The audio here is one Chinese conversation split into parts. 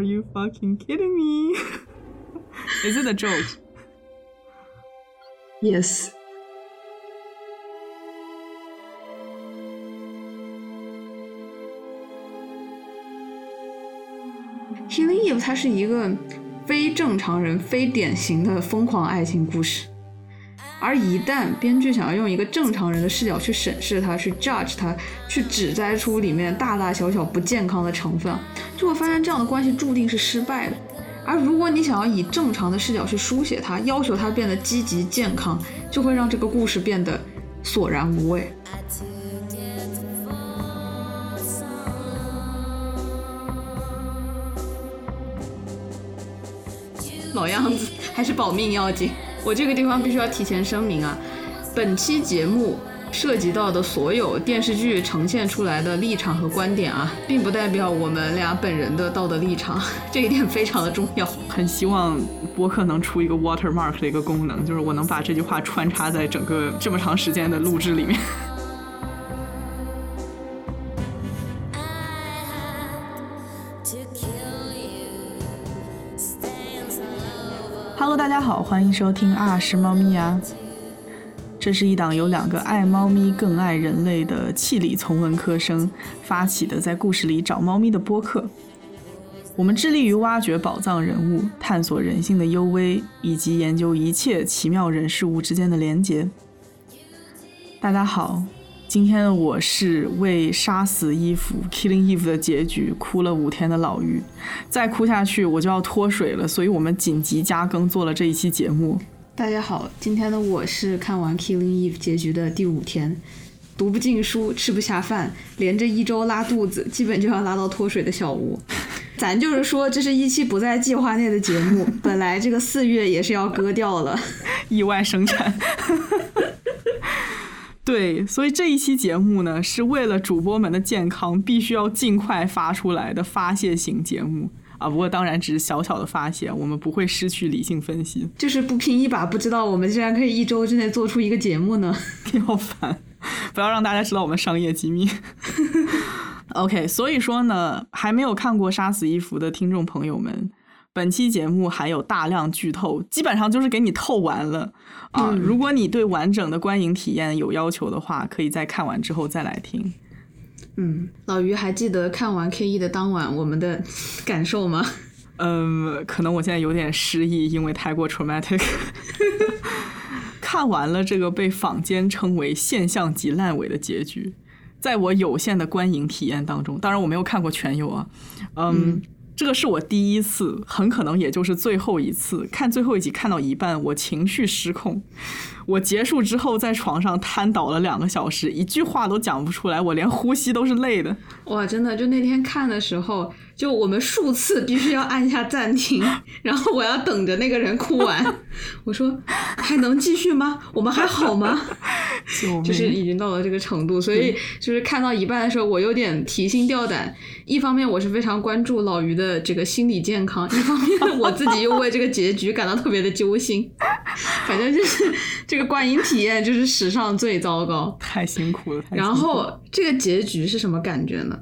Are you fucking kidding me? Is it a joke? Yes. Killing Eve 它是一个非正常人、非典型的疯狂爱情故事， 而一旦编剧想要用一个正常人的视角去审视它、去 judge 它、去指摘出里面大大小小不健康的成分，就会发现这样的关系注定是失败的。而如果你想要以正常的视角去书写它，要求它变得积极健康，就会让这个故事变得索然无味。老样子，还是保命要紧。我这个地方必须要提前声明啊，本期节目涉及到的所有电视剧呈现出来的立场和观点啊，并不代表我们俩本人的道德立场，这一点非常的重要。很希望播客能出一个 watermark 的一个功能，就是我能把这句话穿插在整个这么长时间的录制里面。好，欢迎收听啊是猫咪呀。这是一档由两个爱猫咪更爱人类的气理从文科生发起的，在故事里找猫咪的播客。我们致力于挖掘宝藏人物，探索人性的幽微，以及研究一切奇妙人事物之间的连结。大家好。今天的我是为杀死伊芙 （Killing Eve） 的结局哭了五天的老于，再哭下去我就要脱水了，所以我们紧急加更做了这一期节目。大家好，今天的我是看完 Killing Eve 结局的第五天，读不进书，吃不下饭，连着一周拉肚子，基本就要拉到脱水的小吴。咱就是说，这是一期不在计划内的节目，本来这个四月也是要割掉了，意外生产。对，所以这一期节目呢，是为了主播们的健康，必须要尽快发出来的发泄型节目啊。不过当然只是小小的发泄，我们不会失去理性分析。就是不拼一把，不知道我们竟然可以一周之内做出一个节目呢，好烦！不要让大家知道我们商业机密。OK，所以说呢，还没有看过《杀死伊芙》的听众朋友们。本期节目还有大量剧透，基本上就是给你透完了啊！如果你对完整的观影体验有要求的话，可以在看完之后再来听。嗯，老于还记得看完 K E 的当晚我们的感受吗？嗯，可能我现在有点失忆，因为太过 traumatic。看完了这个被坊间称为现象级烂尾的结局，在我有限的观影体验当中，当然我没有看过全有啊，嗯。这个是我第一次，很可能也就是最后一次看最后一集，看到一半我情绪失控，我结束之后在床上瘫倒了两个小时，一句话都讲不出来，我连呼吸都是累的。哇，真的，就那天看的时候。就我们数次必须要按下暂停，然后我要等着那个人哭完。我说还能继续吗？我们还好吗？就是已经到了这个程度，所以就是看到一半的时候，我有点提心吊胆。一方面我是非常关注老于的这个心理健康，一方面我自己又为这个结局感到特别的揪心。反正就是这个观影体验就是史上最糟糕，太辛苦了。然后这个结局是什么感觉呢？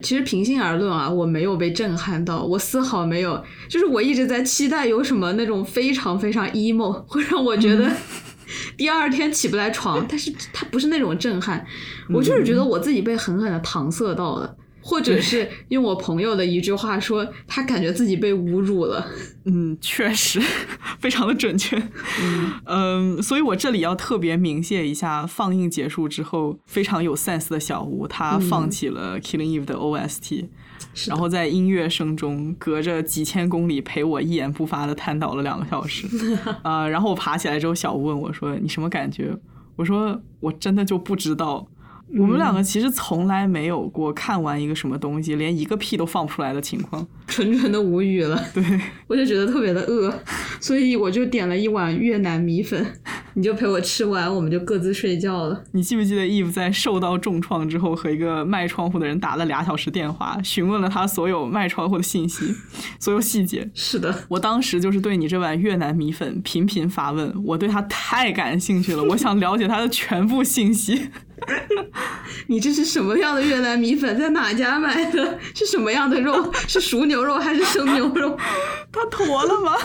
其实平心而论啊，我没有被震撼到，我丝毫没有，就是我一直在期待有什么那种非常非常 emo 会让我觉得 第二天起不来床，但是它不是那种震撼，我就是觉得我自己被狠狠的搪塞到了。或者是用我朋友的一句话说，他感觉自己被侮辱了。嗯，确实，非常的准确。嗯，所以我这里要特别鸣谢一下放映结束之后非常有 sense 的小吴，他放弃了 Killing Eve 的 OST，然后在音乐声中隔着几千公里陪我一言不发的瘫倒了两个小时。啊，然后我爬起来之后，小吴问我说：“你什么感觉？”我说：“我真的就不知道。”我们两个其实从来没有过看完一个什么东西连一个屁都放不出来的情况，纯纯的无语了。对，我就觉得特别的饿，所以我就点了一碗越南米粉，你就陪我吃完，我们就各自睡觉了。你记不记得 Eve 在受到重创之后，和一个卖窗户的人打了俩小时电话，询问了他所有卖窗户的信息，所有细节？是的，我当时就是对你这碗越南米粉频频发问，我对他太感兴趣了，我想了解他的全部信息。你这是什么样的越南米粉？在哪家买的？是什么样的肉？是熟牛肉还是生牛肉？它坨了吗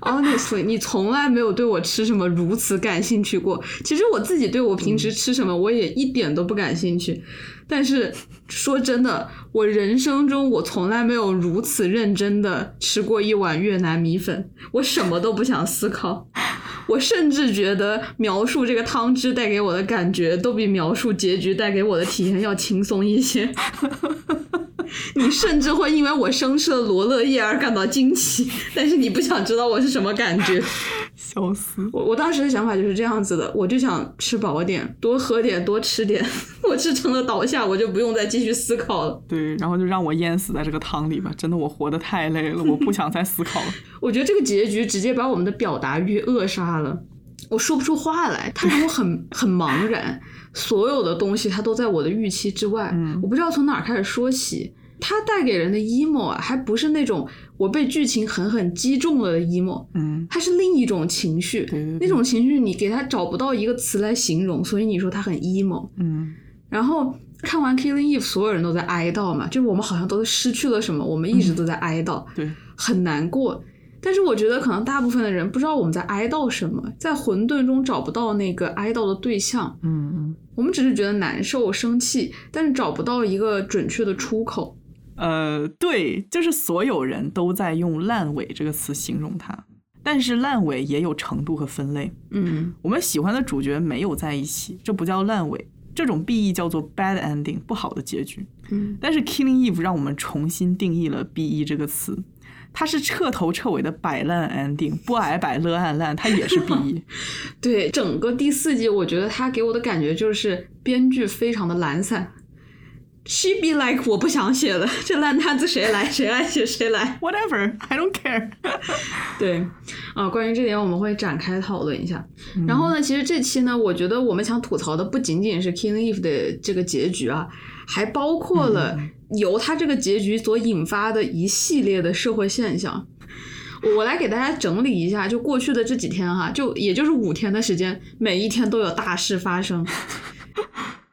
？Honestly，你从来没有对我吃什么如此感兴趣过。其实我自己对我平时吃什么，我也一点都不感兴趣。但是说真的，我人生中我从来没有如此认真的吃过一碗越南米粉。我什么都不想思考，我甚至觉得描述这个汤汁带给我的感觉，都比描述结局带给我的体验要轻松一些。你甚至会因为我生吃了罗勒叶而感到惊奇，但是你不想知道我是什么感觉。笑死！我我当时的想法就是这样子的，我就想吃饱点，多喝点，多吃点。我吃撑了倒下，我就不用再继续思考了。对，然后就让我淹死在这个汤里吧。真的，我活得太累了，我不想再思考了。我觉得这个结局直接把我们的表达欲扼杀了，我说不出话来，它让我很很茫然。所有的东西它都在我的预期之外，我不知道从哪儿开始说起。它带给人的 emo 啊，还不是那种我被剧情狠狠击中了的 emo，嗯，它是另一种情绪，那种情绪你给它找不到一个词来形容，所以你说它很 emo，嗯。然后看完 Killing Eve，所有人都在哀悼嘛，就是我们好像都失去了什么，我们一直都在哀悼，对，很难过。但是我觉得可能大部分的人不知道我们在哀悼什么，在混沌中找不到那个哀悼的对象，嗯嗯。我们只是觉得难受、生气，但是找不到一个准确的出口。呃，对，就是所有人都在用“烂尾”这个词形容它，但是烂尾也有程度和分类。嗯，我们喜欢的主角没有在一起，这不叫烂尾，这种 BE 叫做 bad ending，不好的结局。嗯，但是 Killing Eve 让我们重新定义了 BE 这个词，它是彻头彻尾的摆烂 ending，不矮摆乐暗烂，它也是 BE。对，整个第四季，我觉得它给我的感觉就是编剧非常的懒散。She be like，我不想写了，这烂摊子谁来？谁爱写谁来，Whatever，I don't care。对，啊，关于这点我们会展开讨论一下。然后呢，其实这期呢，我觉得我们想吐槽的不仅仅是 Killing Eve 的这个结局啊，还包括了由他这个结局所引发的一系列的社会现象。我来给大家整理一下，就过去的这几天哈，就也就是五天的时间，每一天都有大事发生。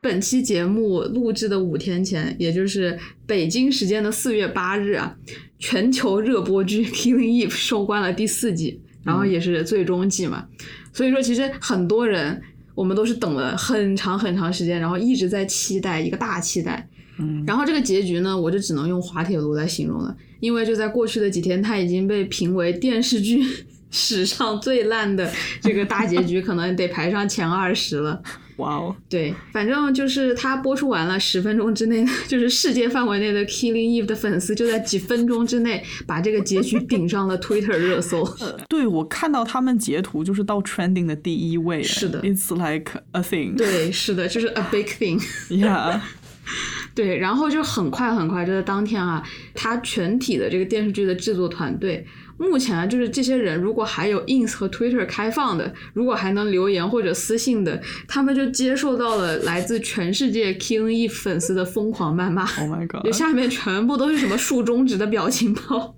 本期节目录制的五天前，也就是北京时间的四月八日啊，全球热播剧《Killing Eve》收官了第四季，然后也是最终季嘛。所以说，其实很多人我们都是等了很长很长时间，然后一直在期待一个大期待。嗯，然后这个结局呢，我就只能用滑铁卢来形容了，因为就在过去的几天，它已经被评为电视剧 史上最烂的这个大结局，可能得排上前二十了。哇哦，对，反正就是它播出完了，十分钟之内，就是世界范围内的 Killing Eve 的粉丝就在几分钟之内把这个结局顶上了 Twitter 热搜。对，我看到他们截图就是到 trending 的第一位。是的，It's like a thing。对，是的，就是 a big thing。Yeah。对，然后就很快很快，就在当天啊，他全体的这个电视剧的制作团队。目前就是这些人，如果还有 ins 和 Twitter 开放的，如果还能留言或者私信的，他们就接受到了来自全世界 Killing Eve 粉丝的疯狂谩骂。Oh my god！就下面全部都是什么竖中指的表情包，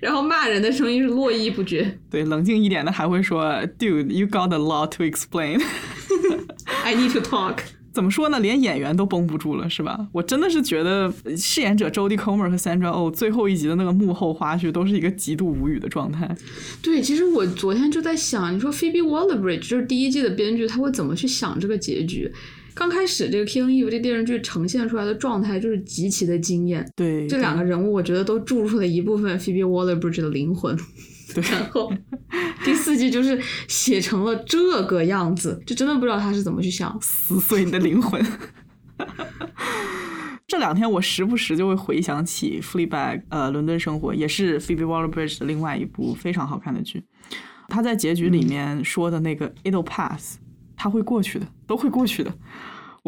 然后骂人的声音是络绎不绝。对，冷静一点的还会说，Dude，you got a lot to explain。I need to talk。怎么说呢？连演员都绷不住了，是吧？我真的是觉得饰演者 Jodie Comer 和 Sandra Oh 最后一集的那个幕后花絮都是一个极度无语的状态。对，其实我昨天就在想，你说 Phoebe Waller-Bridge 就是第一季的编剧，他会怎么去想这个结局？刚开始这个 Killing Eve 这电视剧呈现出来的状态就是极其的惊艳。对，这两个人物我觉得都注入了一部分 Phoebe Waller-Bridge 的灵魂。对，然后第四季就是写成了这个样子，就真的不知道他是怎么去想撕碎你的灵魂。这两天我时不时就会回想起《Fleabag》呃，《伦敦生活》也是 Phoebe Waller-Bridge 的另外一部非常好看的剧。他在结局里面说的那个 "It'll pass"，他会过去的，都会过去的。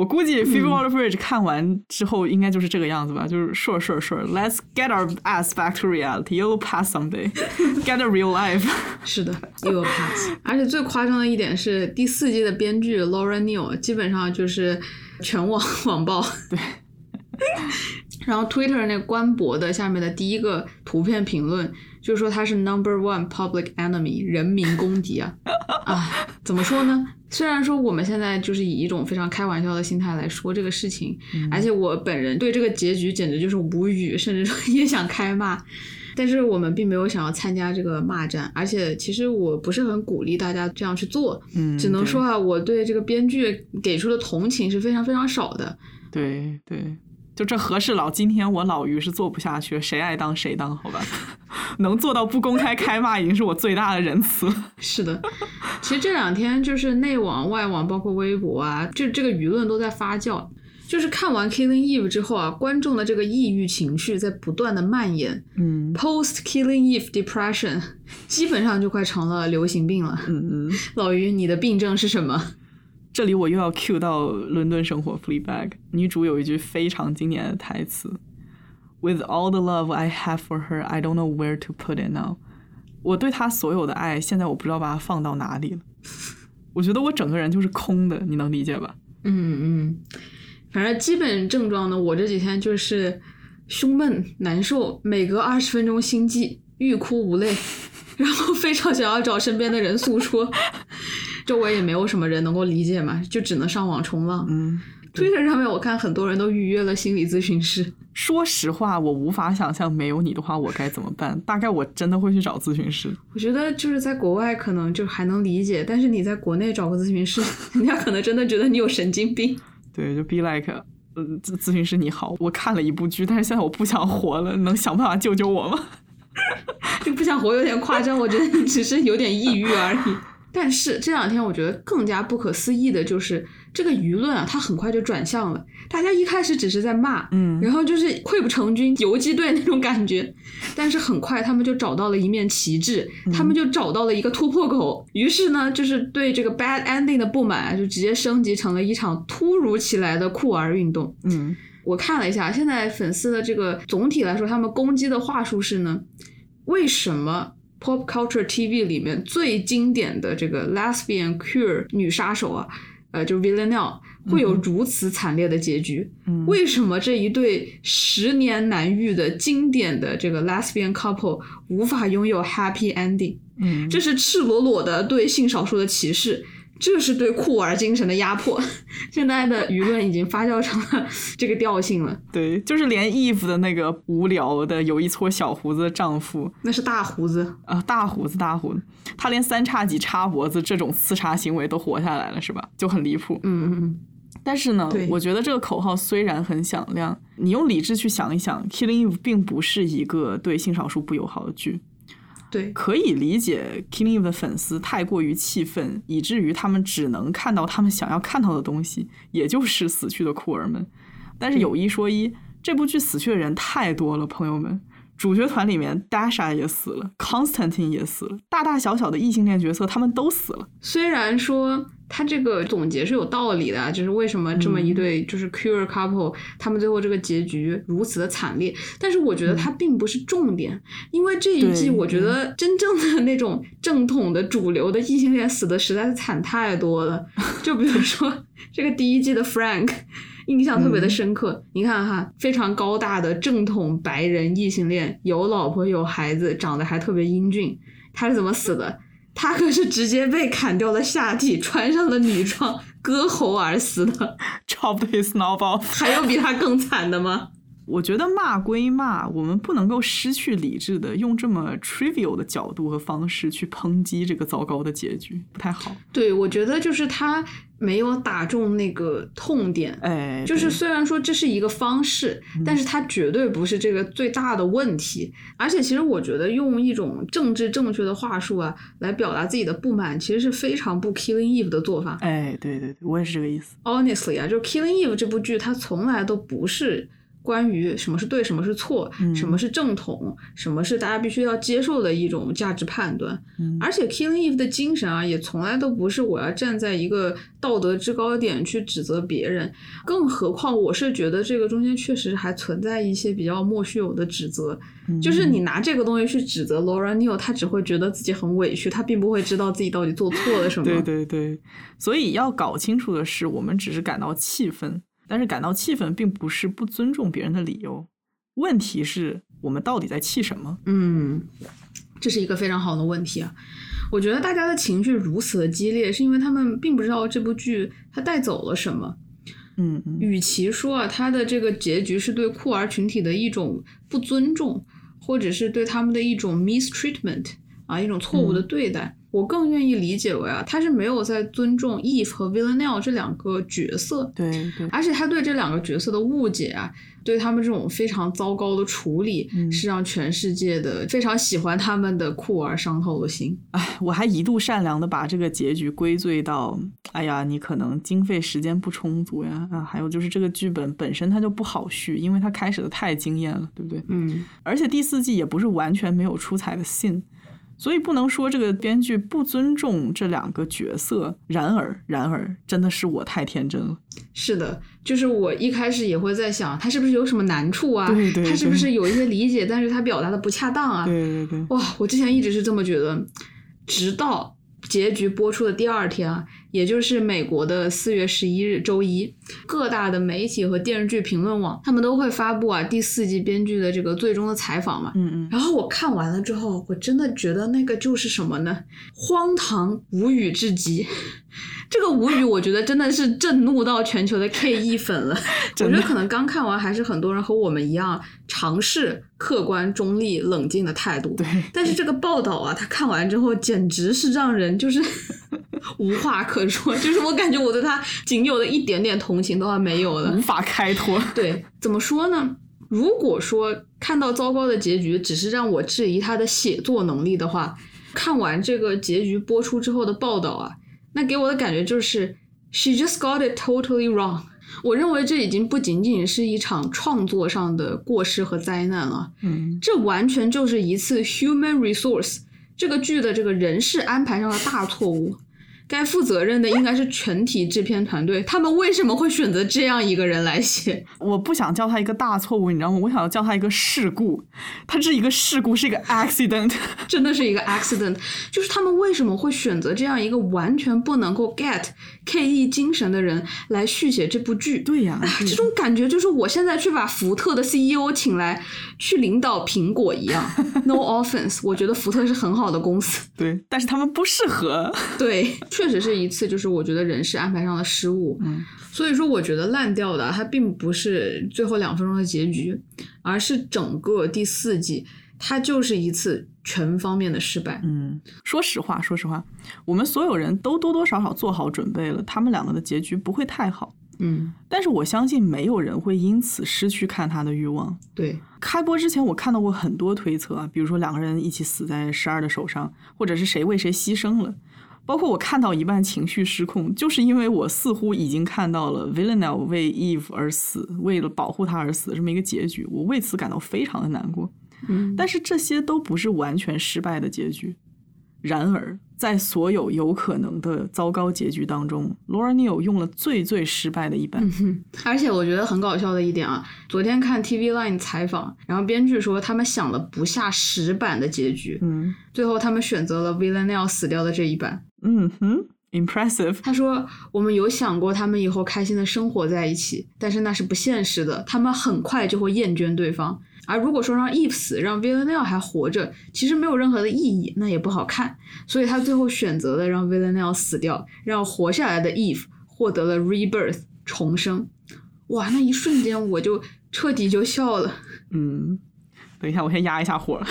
我估计 Phoebe Waller-Bridge 看完之后应该就是这个样子吧，就是 sure sure sure，let's get our ass back to reality，you'll pass someday，get a real life。是的，you'll pass。而且最夸张的一点是，第四季的编剧 Laura Neal 基本上就是全网网暴。对。然后 Twitter 那官博的下面的第一个图片评论就是说他是 Number One Public Enemy，人民公敌啊！啊，怎么说呢？虽然说我们现在就是以一种非常开玩笑的心态来说这个事情，而且我本人对这个结局简直就是无语，甚至说 也想开骂。但是我们并没有想要参加这个骂战，而且其实我不是很鼓励大家这样去做，嗯，只能说啊，我对这个编剧给出的同情是非常非常少的。对对，就这和事佬，今天我老于是做不下去，谁爱当谁当，好吧？能做到不公开开骂，已经是我最大的仁慈了。是的，其实这两天就是内网、外网，包括微博啊，这这个舆论都在发酵。就是看完《Killing Eve》之后啊，观众的这个抑郁情绪在不断的蔓延嗯，Post Killing Eve Depression 基本上就快成了流行病了。嗯嗯，老于，你的病症是什么？这里我又要 cue 到伦敦生活 Fleabag，女主有一句非常经典的台词：“With all the love I have for her, I don't know where to put it now。”我对她所有的爱，现在我不知道把它放到哪里了。我觉得我整个人就是空的，你能理解吧？嗯嗯，反正基本症状呢，我这几天就是胸闷难受，每隔二十分钟心悸，欲哭无泪，然后非常想要找身边的人诉说，周围也没有什么人能够理解嘛，就只能上网冲浪。嗯，Twitter 上面我看很多人都预约了心理咨询师，说实话，我无法想象没有你的话我该怎么办。大概我真的会去找咨询师。我觉得就是在国外可能就还能理解，但是你在国内找个咨询师，人家可能真的觉得你有神经病。对，就 be like，呃，咨咨询师你好，我看了一部剧，但是现在我不想活了，能想办法救救我吗？就不想活有点夸张，我觉得你只是有点抑郁而已。但是这两天我觉得更加不可思议的就是这个舆论啊，它很快就转向了。大家一开始只是在骂，嗯然后就是溃不成军、游击队那种感觉，但是很快他们就找到了一面旗帜，他们就找到了一个突破口。于是呢，就是对这个 bad ending 的不满啊，就直接升级成了一场突如其来的酷儿运动。嗯我看了一下，现在粉丝的这个总体来说，他们攻击的话术是呢，为什么 Pop Culture TV 里面最经典的这个 lesbian queer 女杀手啊，呃，就是 Villanelle 会有如此惨烈的结局？嗯为什么这一对十年难遇的经典的这个 lesbian couple 无法拥有 happy ending？嗯，这是赤裸裸的对性少数的歧视，这是对酷儿精神的压迫。现在的舆论已经发酵成了 这个调性了，对，就是连 Eve 的那个无聊的有一撮小胡子的丈夫那是大胡子。啊、大胡子大胡子，他连三叉戟插脖子这种刺杀行为都活下来了，是吧？就很离谱。嗯嗯嗯，但是呢，我觉得这个口号虽然很响亮，你用理智去想一想，《Killing Eve》并不是一个对性少数不友好的剧。对，可以理解 Killing Eve 的粉丝太过于气愤，以至于他们只能看到他们想要看到的东西，也就是死去的酷儿们。但是有一说一，这部剧死去的人太多了，朋友们。主角团里面，Dasha 也死了，Constantine 也死了，大大小小的异性恋角色他们都死了。虽然说他这个总结是有道理的啊，就是为什么这么一对就是 queer couple，、他们最后这个结局如此的惨烈，但是我觉得它并不是重点，因为这一季我觉得真正的那种正统的主流的异性恋死的实在是惨太多了，就比如说 这个第一季的 Frank。印象特别的深刻，你看哈，非常高大的正统白人异性恋，有老婆有孩子，长得还特别英俊，他是怎么死的？他可是直接被砍掉了下体，穿上了女装，割喉而死的。Chopped his knob off。还有比他更惨的吗？我觉得骂归骂，我们不能够失去理智的用这么 trivial 的角度和方式去抨击这个糟糕的结局，不太好。对，我觉得就是他没有打中那个痛点。哎，就是虽然说这是一个方式，但是它绝对不是这个最大的问题。而且其实我觉得用一种政治正确的话术啊来表达自己的不满，其实是非常不 Killing Eve 的做法。哎，对对对，我也是这个意思。Honestly 啊，就是《Killing Eve》这部剧，它从来都不是关于什么是对，什么是错，嗯什么是正统，什么是大家必须要接受的一种价值判断。嗯而且《Killing Eve》的精神啊，也从来都不是我要站在一个道德制高点去指责别人，更何况我是觉得这个中间确实还存在一些比较莫须有的指责。就是你拿这个东西去指责 Laura Neil，他只会觉得自己很委屈，他并不会知道自己到底做错了什么。对对对，所以要搞清楚的是，我们只是感到气愤，但是感到气愤并不是不尊重别人的理由。问题是我们到底在气什么？嗯，这是一个非常好的问题啊。我觉得大家的情绪如此的激烈，是因为他们并不知道这部剧它带走了什么。嗯嗯与其说啊，它的这个结局是对酷儿群体的一种不尊重，或者是对他们的一种 mistreatment 啊，一种错误的对待，我更愿意理解为啊，他是没有在尊重 Eve 和 Villanelle 这两个角色，对对，而且他对这两个角色的误解啊，对他们这种非常糟糕的处理，嗯是让全世界的非常喜欢他们的酷儿伤透了心。哎，我还一度善良的把这个结局归罪到，哎呀，你可能经费时间不充足呀，啊，还有就是这个剧本本身它就不好续，因为它开始的太惊艳了，对不对？嗯而且第四季也不是完全没有出彩的信，所以不能说这个编剧不尊重这两个角色。然而，然而，真的是我太天真了。是的，就是我一开始也会在想，他是不是有什么难处啊？对对他是不是有一些理解，但是他表达的不恰当啊？对对对，哇，我之前一直是这么觉得，直到结局播出的第二天啊，也就是美国的四月十一日周一，各大的媒体和电视剧评论网，他们都会发布啊第四季编剧的这个最终的采访嘛。嗯嗯，然后我看完了之后，我真的觉得那个就是什么呢？荒唐无语至极。这个无语，我觉得真的是震怒到全球的 K E 粉了。我觉得可能刚看完，还是很多人和我们一样，尝试客观、中立、冷静的态度。对，但是这个报道啊，他看完之后简直是让人就是 无话可说，就是我感觉我对他仅有的一点点同情都还没有了无。法开脱。对，怎么说呢？如果说看到糟糕的结局只是让我质疑他的写作能力的话，看完这个结局播出之后的报道啊，那给我的感觉就是 she just got it totally wrong。我认为这已经不仅仅是一场创作上的过失和灾难了，嗯，这完全就是一次 human resource 这个剧的这个人事安排上的大错误。该负责任的应该是全体制片团队，他们为什么会选择这样一个人来写？我不想叫他一个大错误，你知道吗？我想要叫他一个事故。他是一个事故，是一个 accident。真的是一个 accident，就是他们为什么会选择这样一个完全不能够 get K E 精神的人来续写这部剧？对呀、这种感觉就是我现在去把福特的 CEO 请来去领导苹果一样。No offense，我觉得福特是很好的公司。对，但是他们不适合。对，确实是一次就是我觉得人事安排上的失误。嗯，所以说我觉得烂掉的它并不是最后两分钟的结局，而是整个第四季，它就是一次全方面的失败。嗯，说实话，说实话，我们所有人都多多少少做好准备了，他们两个的结局不会太好。嗯，但是我相信没有人会因此失去看他的欲望。对，开播之前，我看到过很多推测啊，比如说两个人一起死在十二的手上，或者是谁为谁牺牲了。包括我看到一半情绪失控，就是因为我似乎已经看到了 Villanelle 为 Eve 而死，为了保护他而死的这么一个结局，我为此感到非常的难过。嗯，但是这些都不是完全失败的结局。然而，在所有有可能的糟糕结局当中，Laura Neal 用了最最失败的一版。嗯而且我觉得很搞笑的一点啊，昨天看 TV Line 采访，然后编剧说他们想了不下十版的结局，嗯最后他们选择了 Villanelle 死掉的这一版。嗯哼，impressive。他说：“我们有想过他们以后开心的生活在一起，但是那是不现实的，他们很快就会厌倦对方。而如果说让 Eve 死，让 Villanelle 还活着，其实没有任何的意义，那也不好看。所以他最后选择了让 Villanelle 死掉，让活下来的 Eve 获得了 rebirth 重生。哇，那一瞬间我就彻底就笑了。嗯，等一下，我先压一下火。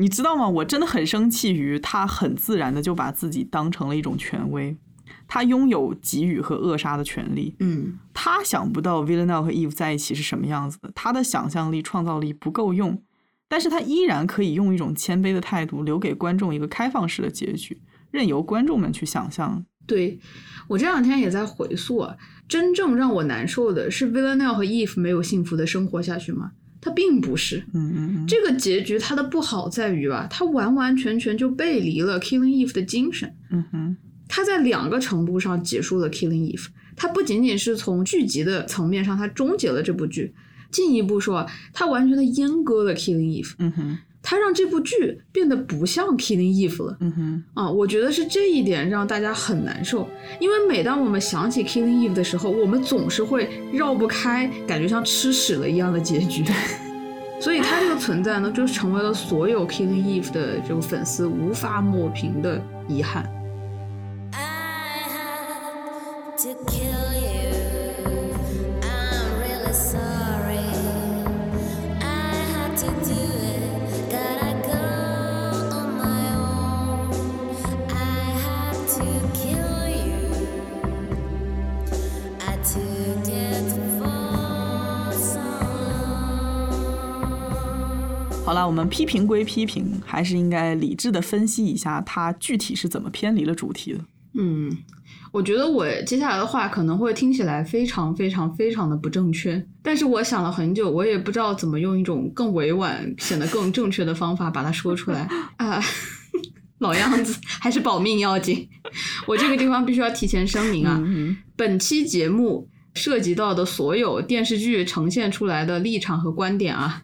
你知道吗？我真的很生气于他很自然的就把自己当成了一种权威，他拥有给予和扼杀的权利。嗯他想不到 Villanelle 和 Eve 在一起是什么样子的，他的想象力、创造力不够用，但是他依然可以用一种谦卑的态度，留给观众一个开放式的结局，任由观众们去想象。对我这两天也在回溯啊，真正让我难受的是 Villanelle 和 Eve 没有幸福的生活下去吗？他并不是。嗯嗯嗯，这个结局它的不好在于吧，它完完全全就背离了 Killing Eve 的精神。嗯哼，它在两个程度上结束了 Killing Eve。它不仅仅是从剧集的层面上，它终结了这部剧；进一步说，它完全的阉割了 Killing Eve。嗯哼，他让这部剧变得不像 Killing Eve 了。嗯哼，啊，我觉得是这一点让大家很难受，因为每当我们想起 Killing Eve 的时候，我们总是会绕不开感觉像吃屎了一样的结局。所以它这个存在呢，就成为了所有 Killing Eve 的这种粉丝无法抹平的遗憾。了，我们批评归批评，还是应该理智的分析一下它具体是怎么偏离了主题的。嗯，我觉得我接下来的话可能会听起来非常非常非常的不正确，但是我想了很久，我也不知道怎么用一种更委婉、显得更正确的方法把它说出来啊。老样子，还是保命要紧。我这个地方必须要提前声明啊，嗯本期节目涉及到的所有电视剧呈现出来的立场和观点啊，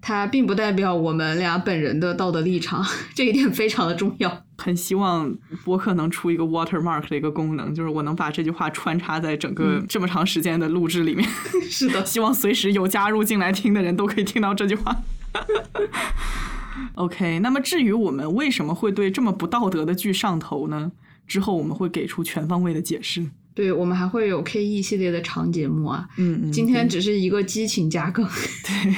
它并不代表我们俩本人的道德立场，这一点非常的重要。很希望播客能出一个 watermark 的一个功能，就是我能把这句话穿插在整个这么长时间的录制里面。是的，希望随时有加入进来听的人都可以听到这句话。OK，那么至于我们为什么会对这么不道德的剧上头呢？之后我们会给出全方位的解释。对我们还会有 K E 系列的长节目啊。嗯嗯，今天只是一个激情加更。对，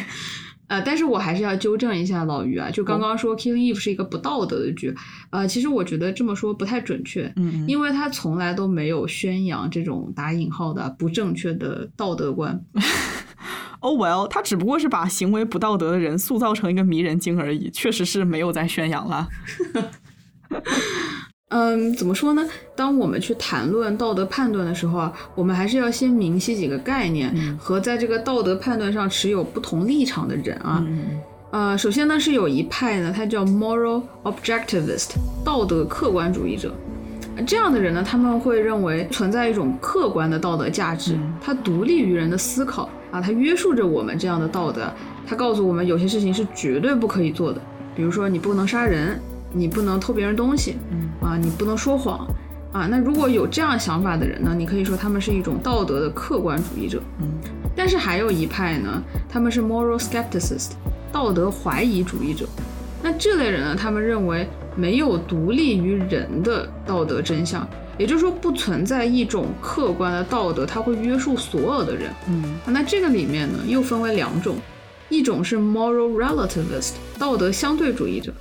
呃，但是我还是要纠正一下老于啊，就刚刚说《Killing Eve》是一个不道德的剧，呃，其实我觉得这么说不太准确，嗯嗯，因为他从来都没有宣扬这种打引号的不正确的道德观。Oh well，他只不过是把行为不道德的人塑造成一个迷人精而已，确实是没有在宣扬了。嗯，怎么说呢？当我们去谈论道德判断的时候啊，我们还是要先明晰几个概念、和在这个道德判断上持有不同立场的人啊。嗯呃，首先呢是有一派呢，他叫 moral objectivist，道德客观主义者。呃这样的人呢，他们会认为存在一种客观的道德价值，它独立于人的思考啊，它约束着我们这样的道德。它告诉我们有些事情是绝对不可以做的，比如说你不能杀人，你不能偷别人东西，嗯啊，你不能说谎。啊，那如果有这样想法的人呢，你可以说他们是一种道德的客观主义者。嗯但是还有一派呢，他们是 moral skepticist，道德怀疑主义者。那这类人呢，他们认为没有独立于人的道德真相，也就是说不存在一种客观的道德，它会约束所有的人。嗯啊那这个里面呢，又分为两种，一种是 moral relativist，道德相对主义者，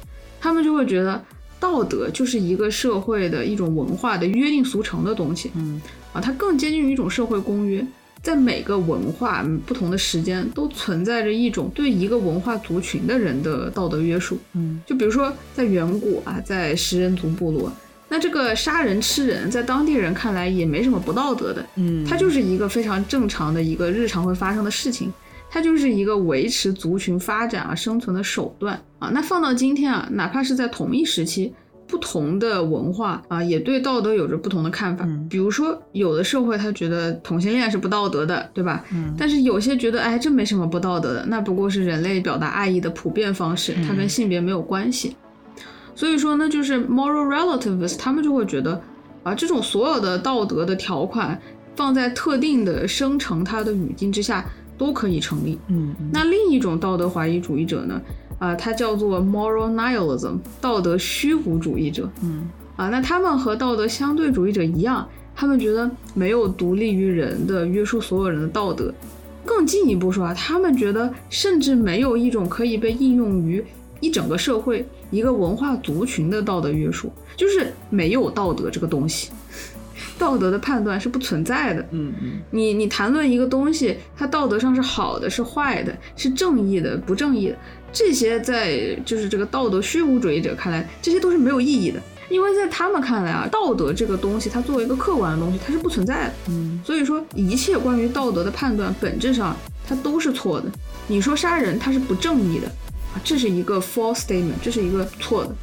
他们就会觉得道德就是一个社会的一种文化的约定俗成的东西。嗯啊，它更接近于一种社会公约，在每个文化嗯不同的时间都存在着一种对一个文化族群的人的道德约束。嗯就比如说在远古啊，在食人族部落，那这个杀人吃人，在当地人看来也没什么不道德的，嗯，它就是一个非常正常的一个日常会发生的事情。它就是一个维持族群发展啊、生存的手段啊。那放到今天啊，哪怕是在同一时期，不同的文化啊，也对道德有着不同的看法。嗯比如说，有的社会他觉得同性恋是不道德的，对吧？嗯但是有些觉得，哎，这没什么不道德的，那不过是人类表达爱意的普遍方式，它跟性别没有关系。所以说呢，就是 moral relativists，他们就会觉得啊，这种所有的道德的条款放在特定的生成它的语境之下都可以成立。嗯嗯那另一种道德怀疑主义者呢，啊、它叫做 moral nihilism，道德虚无主义者。嗯啊，那他们和道德相对主义者一样，他们觉得没有独立于人的约束所有人的道德。更进一步说啊，他们觉得甚至没有一种可以被应用于一整个社会、一个文化族群的道德约束，就是没有道德这个东西。道德的判断是不存在的。嗯嗯你你谈论一个东西，它道德上是好的，是坏的，是正义的，不正义的，这些在就是这个道德虚无主义者看来，这些都是没有意义的，因为在他们看来啊，道德这个东西，它作为一个客观的东西，它是不存在的。嗯所以说，一切关于道德的判断，本质上它都是错的。你说杀人它是不正义的啊，这是一个 false statement，这是一个错的。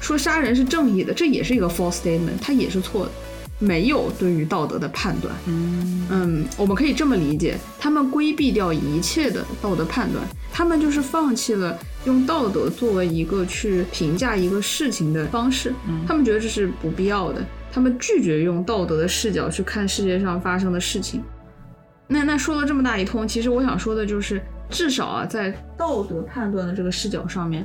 说杀人是正义的，这也是一个 false statement，它也是错的。没有对于道德的判断。嗯。嗯，我们可以这么理解，他们规避掉一切的道德判断，他们就是放弃了用道德作为一个去评价一个事情的方式，嗯。他们觉得这是不必要的，他们拒绝用道德的视角去看世界上发生的事情。那那说了这么大一通，其实我想说的就是，至少啊，在道德判断的这个视角上面，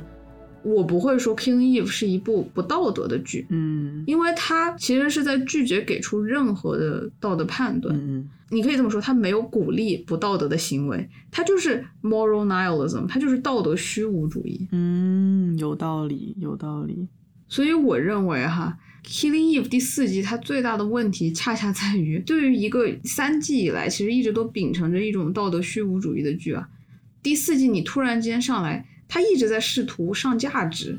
我不会说《Killing Eve》是一部不道德的剧，嗯因为它其实是在拒绝给出任何的道德判断。嗯你可以这么说，它没有鼓励不道德的行为，它就是 moral nihilism，它就是道德虚无主义。嗯，有道理，有道理。所以我认为哈，《Killing Eve》第四季它最大的问题恰恰在于，对于一个三季以来其实一直都秉承着一种道德虚无主义的剧啊，第四季你突然间上来，它一直在试图上价值，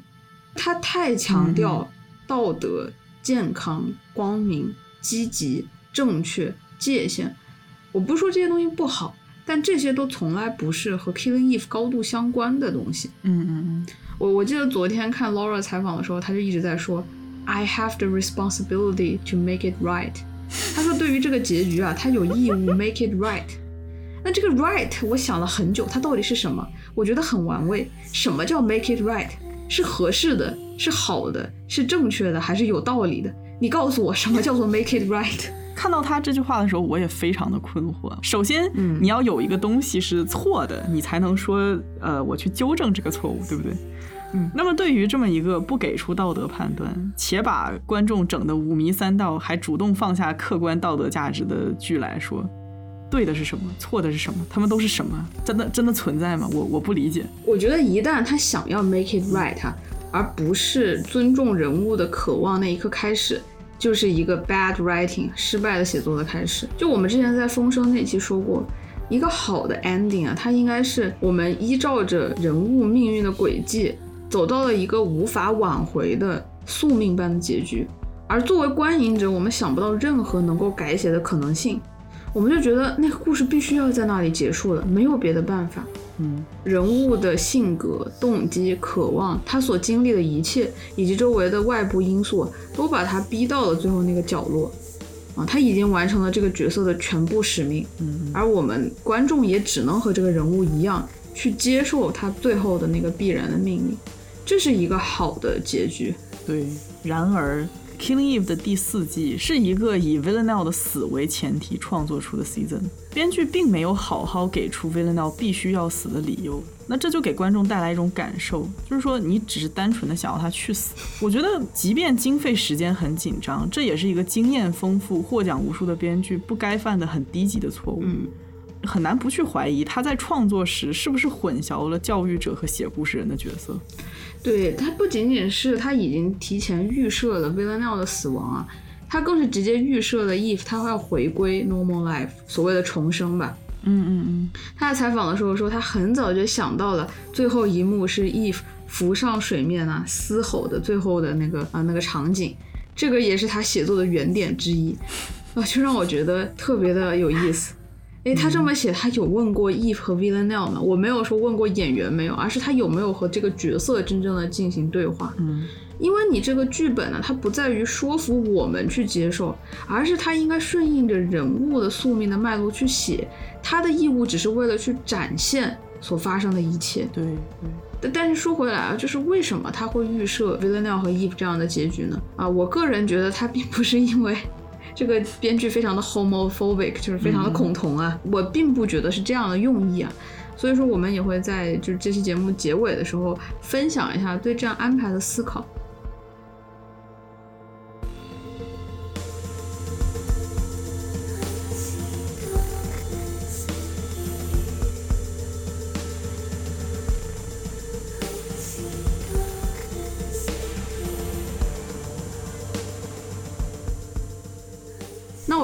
他太强调道德、健康、光明、积极、正确、界限。我不是说这些东西不好，但这些都从来不是和《Killing Eve》高度相关的东西。嗯嗯嗯我我记得昨天看 Laura 采访的时候，他就一直在说，I have the responsibility to make it right。他说对于这个结局啊，他有义务 make it right。那这个 right 我想了很久，它到底是什么？我觉得很玩味。什么叫 make it right？是合适的，是好的，是正确的，还是有道理的？你告诉我什么叫做 make it right？看到他这句话的时候，我也非常的困惑。首先，嗯你要有一个东西是错的，你才能说，呃，我去纠正这个错误，对不对？嗯那么对于这么一个不给出道德判断，且把观众整得五迷三道，还主动放下客观道德价值的剧来说，对的是什么，错的是什么？他们都是什么？真的真的存在吗？我我不理解。我觉得一旦他想要 make it right，而不是尊重人物的渴望那一刻开始，就是一个 bad writing 失败的写作的开始。就我们之前在风声那期说过，一个好的 ending 啊，它应该是我们依照着人物命运的轨迹，走到了一个无法挽回的宿命般的结局。而作为观影者，我们想不到任何能够改写的可能性，我们就觉得那个故事必须要在那里结束了，没有别的办法。嗯人物的性格、动机、渴望，他所经历的一切，以及周围的外部因素，都把他逼到了最后那个角落。啊，他已经完成了这个角色的全部使命，嗯而我们观众也只能和这个人物一样，去接受他最后的那个必然的命运。这是一个好的结局。对。然而，《Killing Eve》的第四季是一个以 Villanelle 的死为前提创作出的 season，编剧并没有好好给出 Villanelle 必须要死的理由，那这就给观众带来一种感受，就是说你只是单纯的想要他去死。我觉得，即便经费时间很紧张，这也是一个经验丰富、获奖无数的编剧不该犯的很低级的错误。嗯很难不去怀疑他在创作时是不是混淆了教育者和写故事人的角色。对他不仅仅是他已经提前预设了 Villanelle 的死亡啊，他更是直接预设了 Eve 他会要回归 normal life，所谓的重生吧。嗯嗯嗯，他在采访的时候说，他很早就想到了最后一幕是 Eve 浮上水面啊，嘶吼的最后的那个啊、那个场景，这个也是他写作的原点之一啊，就让我觉得特别的有意思。诶，他这么写，他有问过 Eve 和 Villanelle 吗？我没有说问过演员没有，而是他有没有和这个角色真正的进行对话。嗯，因为你这个剧本呢，它不在于说服我们去接受，而是它应该顺应着人物的宿命的脉络去写。他的义务只是为了去展现所发生的一切。对对。但但是说回来啊，就是为什么他会预设 Villanelle 和 Eve 这样的结局呢？啊，我个人觉得他并不是因为这个编剧非常的 homophobic，就是非常的恐同啊，我并不觉得是这样的用意啊。所以说，我们也会在就是这期节目结尾的时候分享一下对这样安排的思考。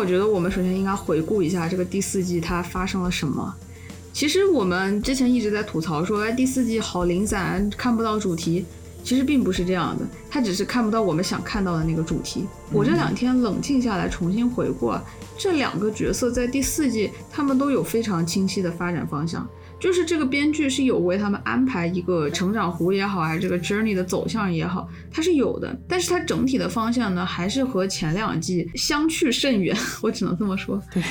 我觉得我们首先应该回顾一下这个第四季它发生了什么。其实我们之前一直在吐槽说，哎，第四季好零散，看不到主题。其实并不是这样的，它只是看不到我们想看到的那个主题。我这两天冷静下来，重新回顾啊，这两个角色在第四季他们都有非常清晰的发展方向。就是这个编剧是有为他们安排一个成长弧也好，还是这个 journey 的走向也好，它是有的。但是它整体的方向呢，还是和前两季相去甚远，我只能这么说。对。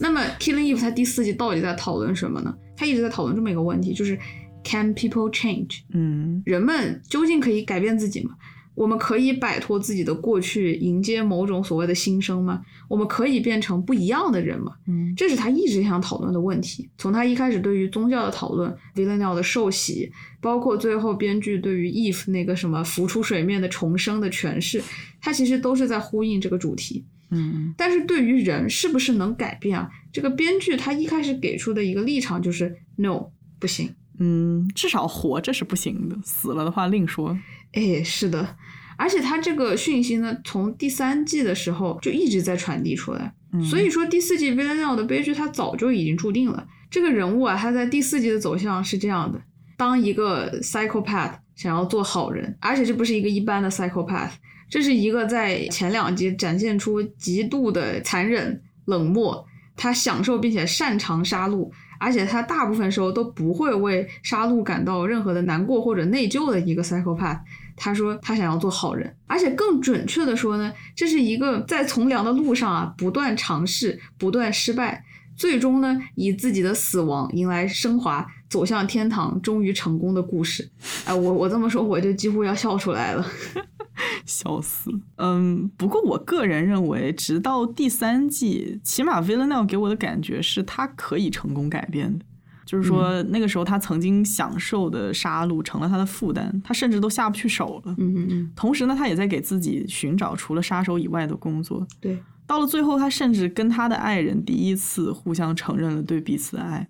那么《Killing Eve》它第四季到底在讨论什么呢？它一直在讨论这么一个问题，就是 Can people change？嗯人们究竟可以改变自己吗？我们可以摆脱自己的过去，迎接某种所谓的新生吗？我们可以变成不一样的人吗？嗯这是他一直想讨论的问题。从他一开始对于宗教的讨论，Villanelle 的受洗，包括最后编剧对于 Eve 那个什么浮出水面的重生的诠释，他其实都是在呼应这个主题。嗯但是对于人是不是能改变啊？这个编剧他一开始给出的一个立场就是 no，不行。嗯，至少活着是不行的，死了的话另说。哎，是的，而且他这个讯息呢，从第三季的时候就一直在传递出来。嗯所以说第四季 Villanelle 的悲剧，他早就已经注定了。这个人物啊，他在第四季的走向是这样的：当一个 psychopath 想要做好人，而且这不是一个一般的 psychopath，这是一个在前两集展现出极度的残忍、冷漠，他享受并且擅长杀戮，而且他大部分时候都不会为杀戮感到任何的难过或者内疚的一个 psychopath。他说他想要做好人，而且更准确的说呢，这是一个在从良的路上啊不断尝试、不断失败，最终呢以自己的死亡迎来升华，走向天堂，终于成功的故事。哎，我我这么说我就几乎要笑出来了。笑死。嗯，不过我个人认为，直到第三季，起码 Villanelle 给我的感觉是他可以成功改变的。就是说，那个时候他曾经享受的杀戮成了他的负担，他甚至都下不去手了。嗯嗯嗯，同时呢，他也在给自己寻找除了杀手以外的工作。对，到了最后，他甚至跟他的爱人第一次互相承认了对彼此的爱。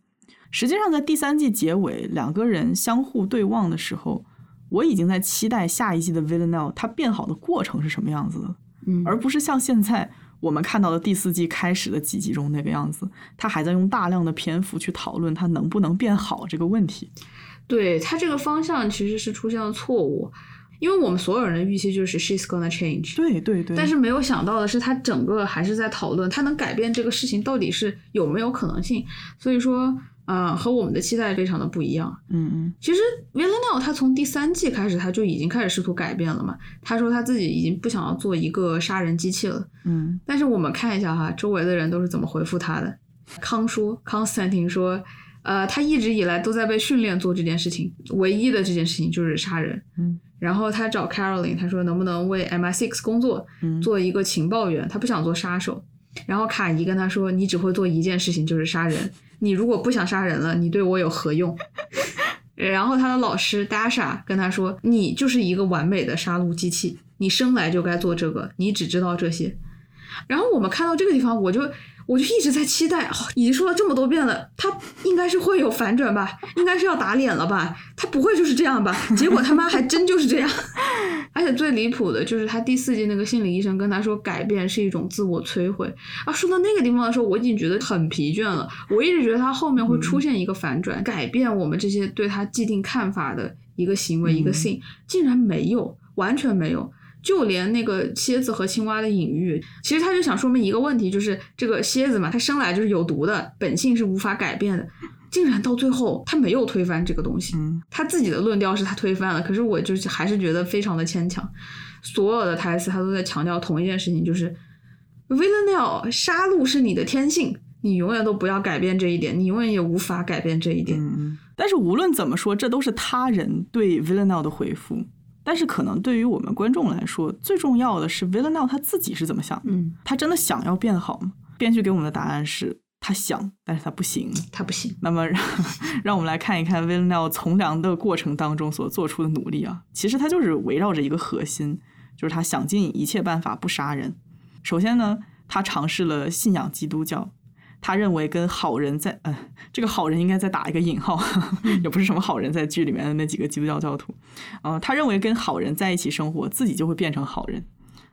实际上，在第三季结尾，两个人相互对望的时候，我已经在期待下一季的 Villanelle 他变好的过程是什么样子的，嗯而不是像现在我们看到的第四季开始的几集中那个样子，他还在用大量的篇幅去讨论他能不能变好这个问题。对他这个方向其实是出现了错误，因为我们所有人的预期就是 she's gonna change，对对对，但是没有想到的是，他整个还是在讨论他能改变这个事情到底是有没有可能性。所以说，呃，和我们的期待非常的不一样。嗯嗯其实 Villanelle 他从第三季开始他就已经开始试图改变了嘛。他说他自己已经不想要做一个杀人机器了。嗯但是我们看一下哈，周围的人都是怎么回复他的。康说，Constantine 说，呃，他一直以来都在被训练做这件事情，唯一的这件事情就是杀人。嗯然后他找 Caroline，他说能不能为 MI6 工作，嗯做一个情报员，他不想做杀手。然后卡伊跟他说，你只会做一件事情，就是杀人。你如果不想杀人了，你对我有何用？然后他的老师 Dasha 跟他说，你就是一个完美的杀戮机器，你生来就该做这个，你只知道这些。然后我们看到这个地方，我就我就一直在期待，已经说了这么多遍了，他应该是会有反转吧，应该是要打脸了吧，他不会就是这样吧？结果他妈还真就是这样。最离谱的就是他第四季那个心理医生跟他说，改变是一种自我摧毁啊。说到那个地方的时候，我已经觉得很疲倦了。我一直觉得他后面会出现一个反转，改变我们这些对他既定看法的一个行为、一个 thing，竟然没有，完全没有。就连那个蝎子和青蛙的隐喻，其实他就想说明一个问题，就是这个蝎子嘛，它生来就是有毒的，本性是无法改变的。竟然到最后，他没有推翻这个东西，嗯他自己的论调是他推翻了，可是我就是还是觉得非常的牵强。所有的台词他都在强调同一件事情，就是 Villanelle 杀戮是你的天性，你永远都不要改变这一点，你永远也无法改变这一点。嗯嗯。但是无论怎么说，这都是他人对 Villanelle 的回复。但是可能对于我们观众来说，最重要的是 Villanelle 他自己是怎么想的。嗯，他真的想要变好吗？编剧给我们的答案是他想，但是他不行。他不行。那么让让我们来看一看 Villanelle 从良的过程当中所做出的努力啊，其实他就是围绕着一个核心，就是他想尽一切办法不杀人。首先呢，他尝试了信仰基督教，他认为跟好人在，呃、这个好人应该再打一个引号，也不是什么好人，在剧里面的那几个基督教教徒，呃，他认为跟好人在一起生活，自己就会变成好人。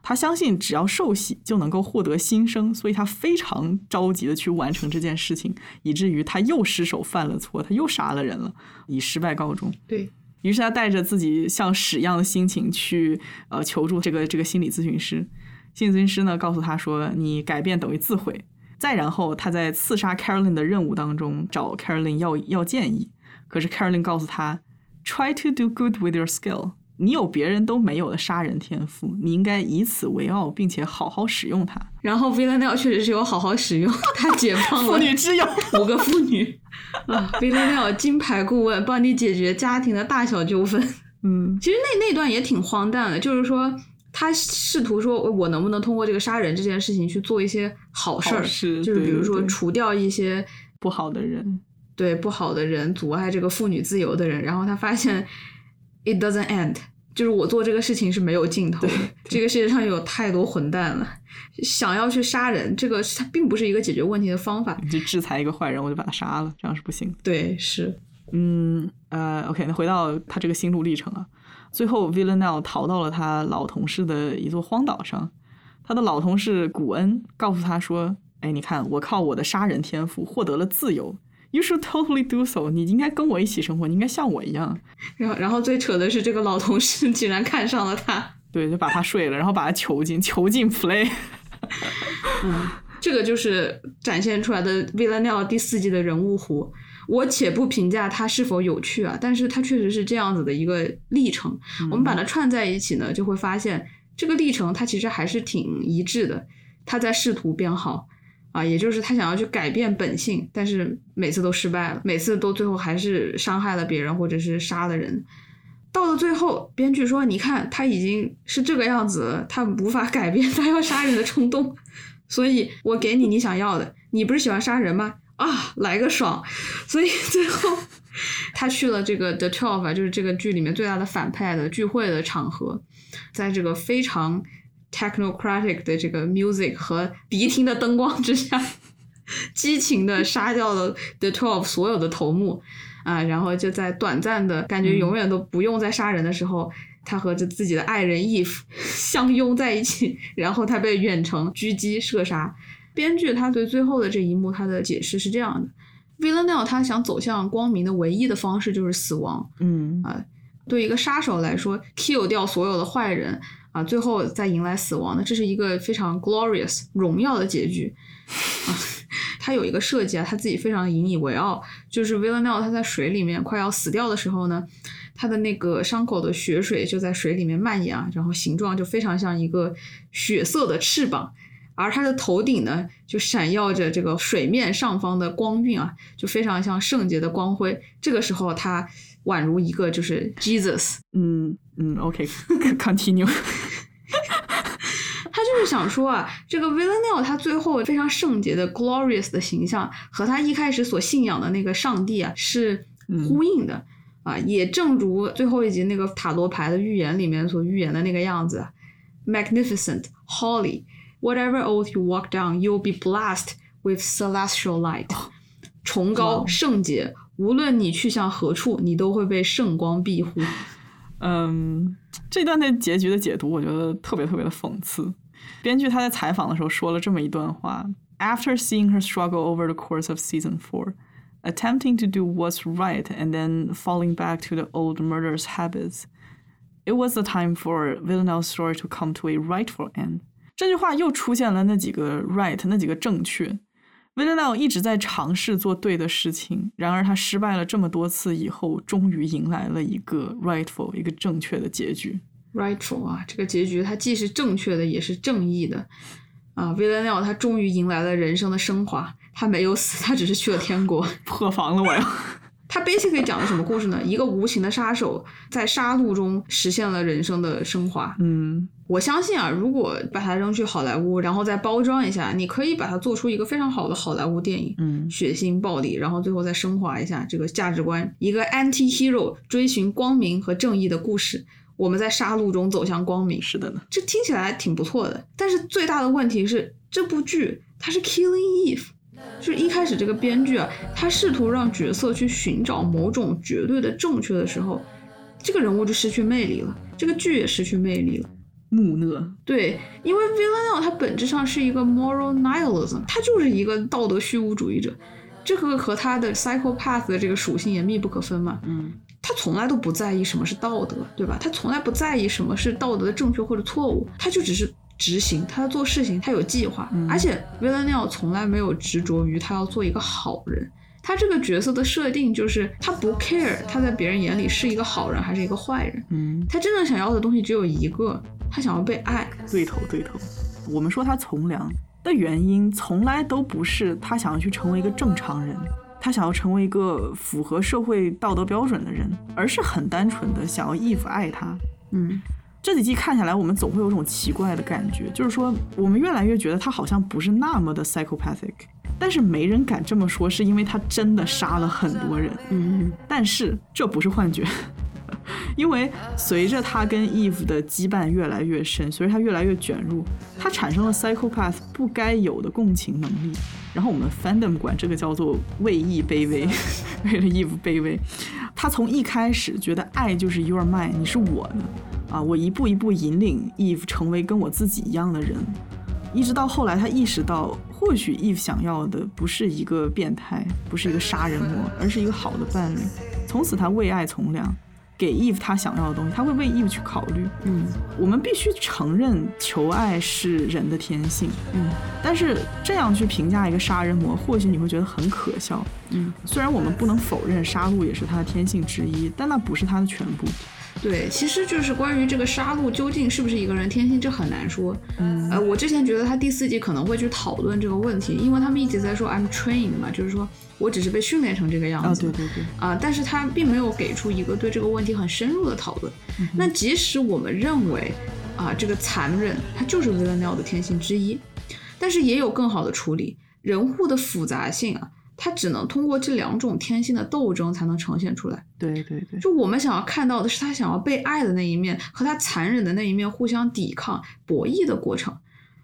他相信只要受洗就能够获得新生，所以他非常着急的去完成这件事情，以至于他又失手犯了错，他又杀了人了，以失败告终。对，于是他带着自己像屎一样的心情去呃求助这个这个心理咨询师。心理咨询师呢告诉他说：“你改变等于自毁。”再然后他在刺杀 Carolyn 的任务当中找 Carolyn 要要建议，可是 Carolyn 告诉他，Try to do good with your skill。你有别人都没有的杀人天赋，你应该以此为傲，并且好好使用它。然后 Villanelle 确实是有好好使用，他解放了妇女之友，五个妇女。啊，Villanelle 金牌顾问帮你解决家庭的大小纠纷。嗯 其实那那段也挺荒诞的，就是说他试图说我能不能通过这个杀人这件事情去做一些好事儿，事？就是比如说除掉一些不好的人，对不好的人，阻碍这个妇女自由的人，然后他发现 it doesn't end，就是我做这个事情是没有尽头的。这个世界上有太多混蛋了，想要去杀人，这个它并不是一个解决问题的方法。你就制裁一个坏人，我就把他杀了，这样是不行。对，是嗯，呃，OK，那回到他这个心路历程啊，最后 Villanelle 逃到了他老同事的一座荒岛上，他的老同事古恩告诉他说：“哎，你看，我靠我的杀人天赋获得了自由。You should totally do so。你应该跟我一起生活，你应该像我一样。然后然后最扯的是，这个老同事竟然看上了他。对，就把他睡了，然后把他囚禁，囚禁 Play。嗯，这个就是展现出来的 Villanelle 第四季的人物弧。我且不评价它是否有趣啊，但是它确实是这样子的一个历程。我们把它串在一起呢，就会发现这个历程它其实还是挺一致的。他在试图变好啊，也就是他想要去改变本性，但是每次都失败了，每次都最后还是伤害了别人或者是杀了人。到了最后，编剧说：“你看，他已经是这个样子，他无法改变他要杀人的冲动，所以我给你你想要的。你不是喜欢杀人吗？啊，来个爽！所以最后他去了这个 The Twelve，就是这个剧里面最大的反派的聚会的场合，在这个非常 technocratic 的这个 music 和迪厅的灯光之下，激情的杀掉了 The Twelve 所有的头目啊，然后就在短暂的感觉永远都不用再杀人的时候。他和这自己的爱人 Eve 相拥在一起，然后他被远程狙击射杀。编剧他对最后的这一幕他的解释是这样的：Villanelle 他想走向光明的唯一的方式就是死亡。嗯啊对一个杀手来说，kill 掉所有的坏人啊，最后再迎来死亡，那这是一个非常 glorious 荣耀的结局。啊，他有一个设计啊，他自己非常引以为傲，就是 Villanelle 他在水里面快要死掉的时候呢，他的那个伤口的血水就在水里面蔓延啊，然后形状就非常像一个血色的翅膀。而他的头顶呢，就闪耀着这个水面上方的光晕啊，就非常像圣洁的光辉。这个时候，他宛如一个就是 Jesus，嗯嗯，OK，continue。他就是想说啊，这个 Villanelle 他最后非常圣洁的 glorious 的形象和他一开始所信仰的那个上帝啊是呼应的、啊，也正如最后一集那个塔罗牌的预言里面所预言的那个样子，magnificent, holy, whatever oath you walk down, you'll be blessed with celestial light，、崇高哦圣洁，无论你去向何处，你都会被圣光庇护。嗯，这段的结局的解读，我觉得特别特别的讽刺。编剧他在采访的时候说了这么一段话：After seeing her struggle over the course of season four, attempting to do what's right and then falling back to the old murderous habits, it was the time for Villanelle's story to come to a rightful end。这句话又出现了那几个 right，那几个正确。Villanelle 一直在尝试做对的事情，然而他失败了这么多次以后，终于迎来了一个 rightful 一个正确的结局。 Rightful 啊，这个结局它既是正确的，也是正义的啊。Villanelle 他终于迎来了人生的升华，他没有死，他只是去了天国。破防了，我要。他 basically 讲的什么故事呢？一个无情的杀手在杀戮中实现了人生的升华。嗯我相信啊，如果把它扔去好莱坞，然后再包装一下，你可以把它做出一个非常好的好莱坞电影。嗯血腥暴力，然后最后再升华一下这个价值观，一个 anti hero 追寻光明和正义的故事。我们在杀戮中走向光明，是的呢。这听起来挺不错的。但是最大的问题是，这部剧它是 Killing Eve，就是一开始这个编剧啊，他试图让角色去寻找某种绝对的正确的时候，这个人物就失去魅力了，这个剧也失去魅力了。木讷，对，因为 Villanelle 它本质上是一个 moral nihilism，他就是一个道德虚无主义者，这个和他的 psychopath 的这个属性也密不可分嘛。嗯他从来都不在意什么是道德，对吧？他从来不在意什么是道德的正确或者错误，他就只是执行，他做事情他有计划，而且 Villanelle 从来没有执着于他要做一个好人，他这个角色的设定就是他不 care 他在别人眼里是一个好人还是一个坏人，嗯，他真正想要的东西只有一个，他想要被爱。对头对头。我们说他从良的原因，从来都不是他想要去成为一个正常人，他想要成为一个符合社会道德标准的人，而是很单纯的想要 Eve 爱他。嗯，这几季看下来，我们总会有种奇怪的感觉，就是说，我们越来越觉得他好像不是那么的 psychopathic，但是没人敢这么说，是因为他真的杀了很多人。嗯，但是这不是幻觉，因为随着他跟 Eve 的羁绊越来越深，随着他越来越卷入，他产生了 psychopath 不该有的共情能力。然后我们 fandom 管这个叫做为义卑微，为了 Eve 卑微。他从一开始觉得爱就是 your mine，你是我的啊，我一步一步引领 Eve 成为跟我自己一样的人，一直到后来他意识到，或许 Eve 想要的不是一个变态，不是一个杀人魔，而是一个好的伴侣。从此他为爱从良，给 Eve 他想要的东西，他会为 Eve 去考虑。嗯我们必须承认求爱是人的天性，嗯但是这样去评价一个杀人魔，或许你会觉得很可笑。嗯，虽然我们不能否认杀戮也是他的天性之一，但那不是他的全部。对，其实就是关于这个杀戮究竟是不是一个人天性，这很难说。嗯呃，我之前觉得他第四季可能会去讨论这个问题，因为他们一直在说 I'm trained 嘛，就是说我只是被训练成这个样啊，子。对对对，啊、但是他并没有给出一个对这个问题很深入的讨论。嗯那即使我们认为啊、这个残忍它就是 Villanelle 的天性之一，但是也有更好的处理。人物的复杂性啊，它只能通过这两种天性的斗争才能呈现出来。对对对，就我们想要看到的是他想要被爱的那一面和他残忍的那一面互相抵抗、博弈的过程。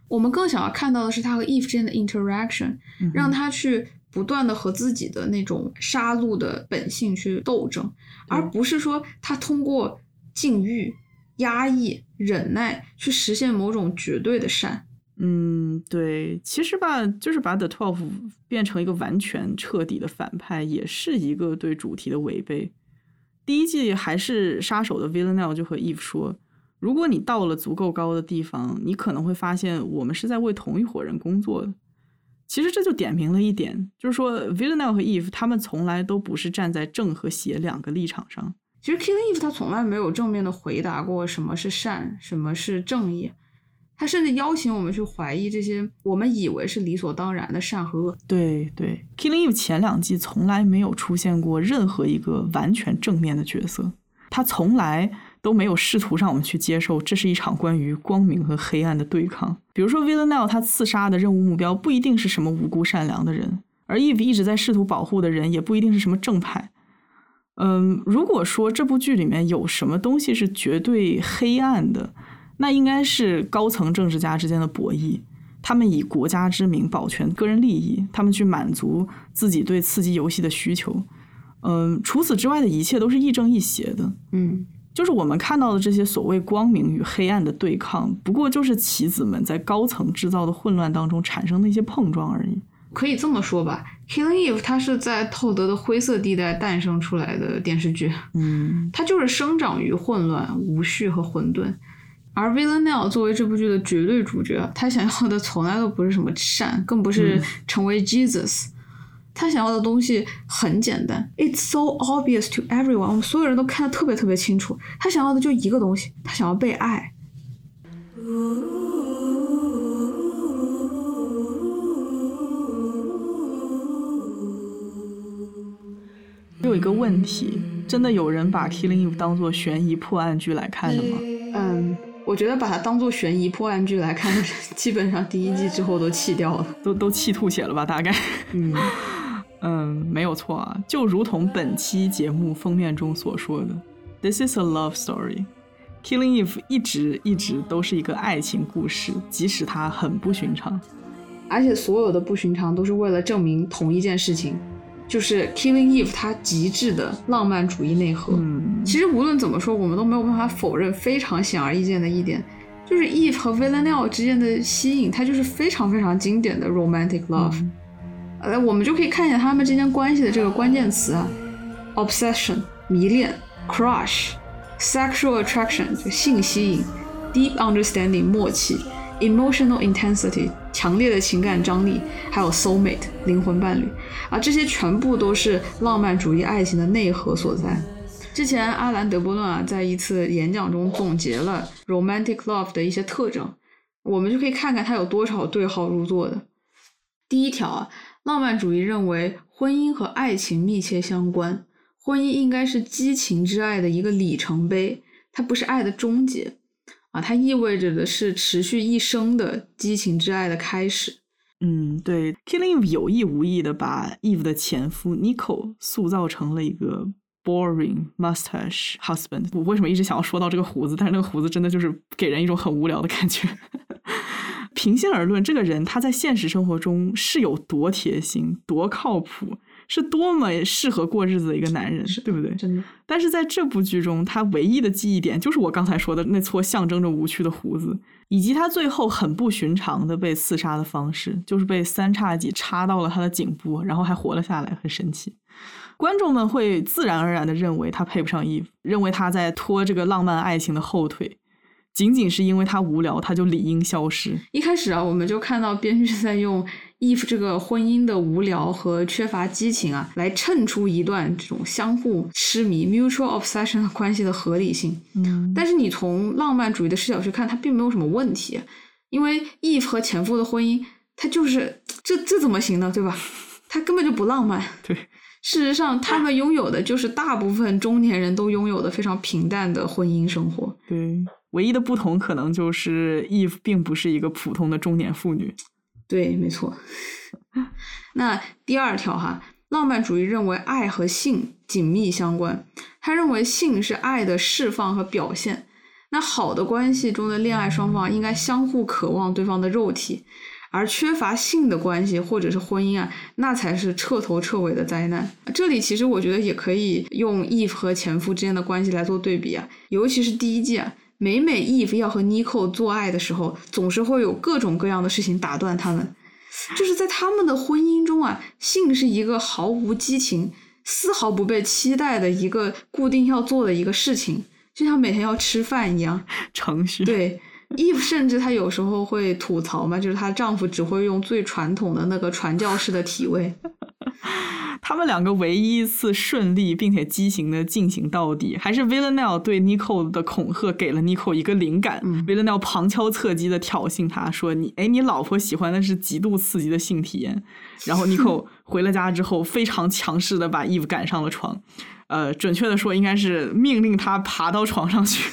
我们更想要看到的是他和 Eve 之间的 interaction，嗯让他去不断的和自己的那种杀戮的本性去斗争，而不是说他通过禁欲、压抑、忍耐去实现某种绝对的善。嗯，对，其实吧，就是把 The Twelve 变成一个完全彻底的反派，也是一个对主题的违背。第一季还是杀手的 Villanelle 就和 Eve 说，如果你到了足够高的地方，你可能会发现我们是在为同一伙人工作的。其实这就点明了一点，就是说 Villanelle 和 Eve 他们从来都不是站在正和邪两个立场上。其实 Killing Eve 他从来没有正面的回答过什么是善，什么是正义。他甚至邀请我们去怀疑这些我们以为是理所当然的善和恶。对对，Killing Eve 前两季从来没有出现过任何一个完全正面的角色，他从来都没有试图让我们去接受这是一场关于光明和黑暗的对抗。比如说 Villanelle 他刺杀的任务目标不一定是什么无辜善良的人，而 Eve 一直在试图保护的人也不一定是什么正派。嗯，如果说这部剧里面有什么东西是绝对黑暗的，那应该是高层政治家之间的博弈。他们以国家之名保全个人利益，他们去满足自己对刺激游戏的需求。嗯，除此之外的一切都是亦正亦邪的。嗯，就是我们看到的这些所谓光明与黑暗的对抗，不过就是棋子们在高层制造的混乱当中产生的一些碰撞而已。可以这么说吧，Killing Eve 它是在透德的灰色地带诞生出来的电视剧，嗯，它就是生长于混乱、无序和混沌。而 Villanelle 作为这部剧的绝对主角，他想要的从来都不是什么善，更不是成为 Jesus。他想要的东西很简单，It's so obvious to everyone，我们所有人都看得特别特别清楚。他想要的就一个东西，他想要被爱。有一个问题，真的有人把《Killing Eve》当做悬疑破案剧来看的吗？嗯，我觉得把它当做悬疑破案剧来看，基本上第一季之后都弃掉了。都都气吐血了吧？大概。嗯，嗯，没有错啊，就如同本期节目封面中所说的，This is a love story。Killing Eve 一直一直都是一个爱情故事，即使它很不寻常。而且所有的不寻常都是为了证明同一件事情，就是 Killing Eve 它极致的浪漫主义内核。嗯，其实无论怎么说，我们都没有办法否认非常显而易见的一点，就是 Eve 和 Villanelle 之间的吸引，它就是非常非常经典的 romantic love。呃，我们就可以看一下他们之间关系的这个关键词啊：obsession 迷恋，crush sexual attraction 就性吸引，deep understanding 默契，emotional intensity 强烈的情感张力，还有 soul mate 灵魂伴侣啊，这些全部都是浪漫主义爱情的内核所在。之前阿兰·德波顿啊，在一次演讲中总结了 romantic love 的一些特征，我们就可以看看他有多少对号入座的。第一条啊，浪漫主义认为婚姻和爱情密切相关，婚姻应该是激情之爱的一个里程碑，它不是爱的终结啊，它意味着的是持续一生的激情之爱的开始。嗯，对，Killing Eve 有意无意的把 Eve 的前夫 Nico 塑造成了一个 boring mustache husband。我为什么一直想要说到这个胡子？但是那个胡子真的就是给人一种很无聊的感觉。平心而论，这个人他在现实生活中是有多贴心、多靠谱，是多么适合过日子的一个男人，对不对？真的，但是在这部剧中，他唯一的记忆点就是我刚才说的那撮象征着无趣的胡子，以及他最后很不寻常的被刺杀的方式，就是被三叉戟插到了他的颈部，然后还活了下来，很神奇。观众们会自然而然的认为他配不上 Eve，认为他在拖这个浪漫爱情的后腿。仅仅是因为他无聊，他就理应消失。一开始啊，我们就看到编剧在用 Eve 这个婚姻的无聊和缺乏激情啊，来衬出一段这种相互痴迷 （mutual obsession） 的关系的合理性。嗯，但是你从浪漫主义的视角去看，它并没有什么问题，因为 Eve 和前夫的婚姻，它就是这这怎么行呢？对吧？它根本就不浪漫。对，事实上，他们拥有的就是大部分中年人都拥有的非常平淡的婚姻生活。对。唯一的不同可能就是 Eve 并不是一个普通的中年妇女。对，没错。那第二条哈，浪漫主义认为爱和性紧密相关，他认为性是爱的释放和表现。那好的关系中的恋爱双方应该相互渴望对方的肉体，而缺乏性的关系或者是婚姻啊，那才是彻头彻尾的灾难。这里其实我觉得也可以用 Eve 和前夫之间的关系来做对比啊，尤其是第一季啊。每每 Eve 要和 Nico 做爱的时候，总是会有各种各样的事情打断他们。就是在他们的婚姻中啊，性是一个毫无激情、丝毫不被期待的一个固定要做的一个事情，就像每天要吃饭一样。程序。对，Eve 甚至她有时候会吐槽嘛，就是她丈夫只会用最传统的那个传教士的体位。他们两个唯一一次顺利并且畸形的进行到底，还是 Villanelle 对 Nico 的恐吓给了 Nico 一个灵感。Villanelle 旁敲侧击的挑衅他说：“你哎，你老婆喜欢的是极度刺激的性体验。”然后 Nico 回了家之后，非常强势的把 Eve 赶上了床。呃，准确的说，应该是命令他爬到床上去。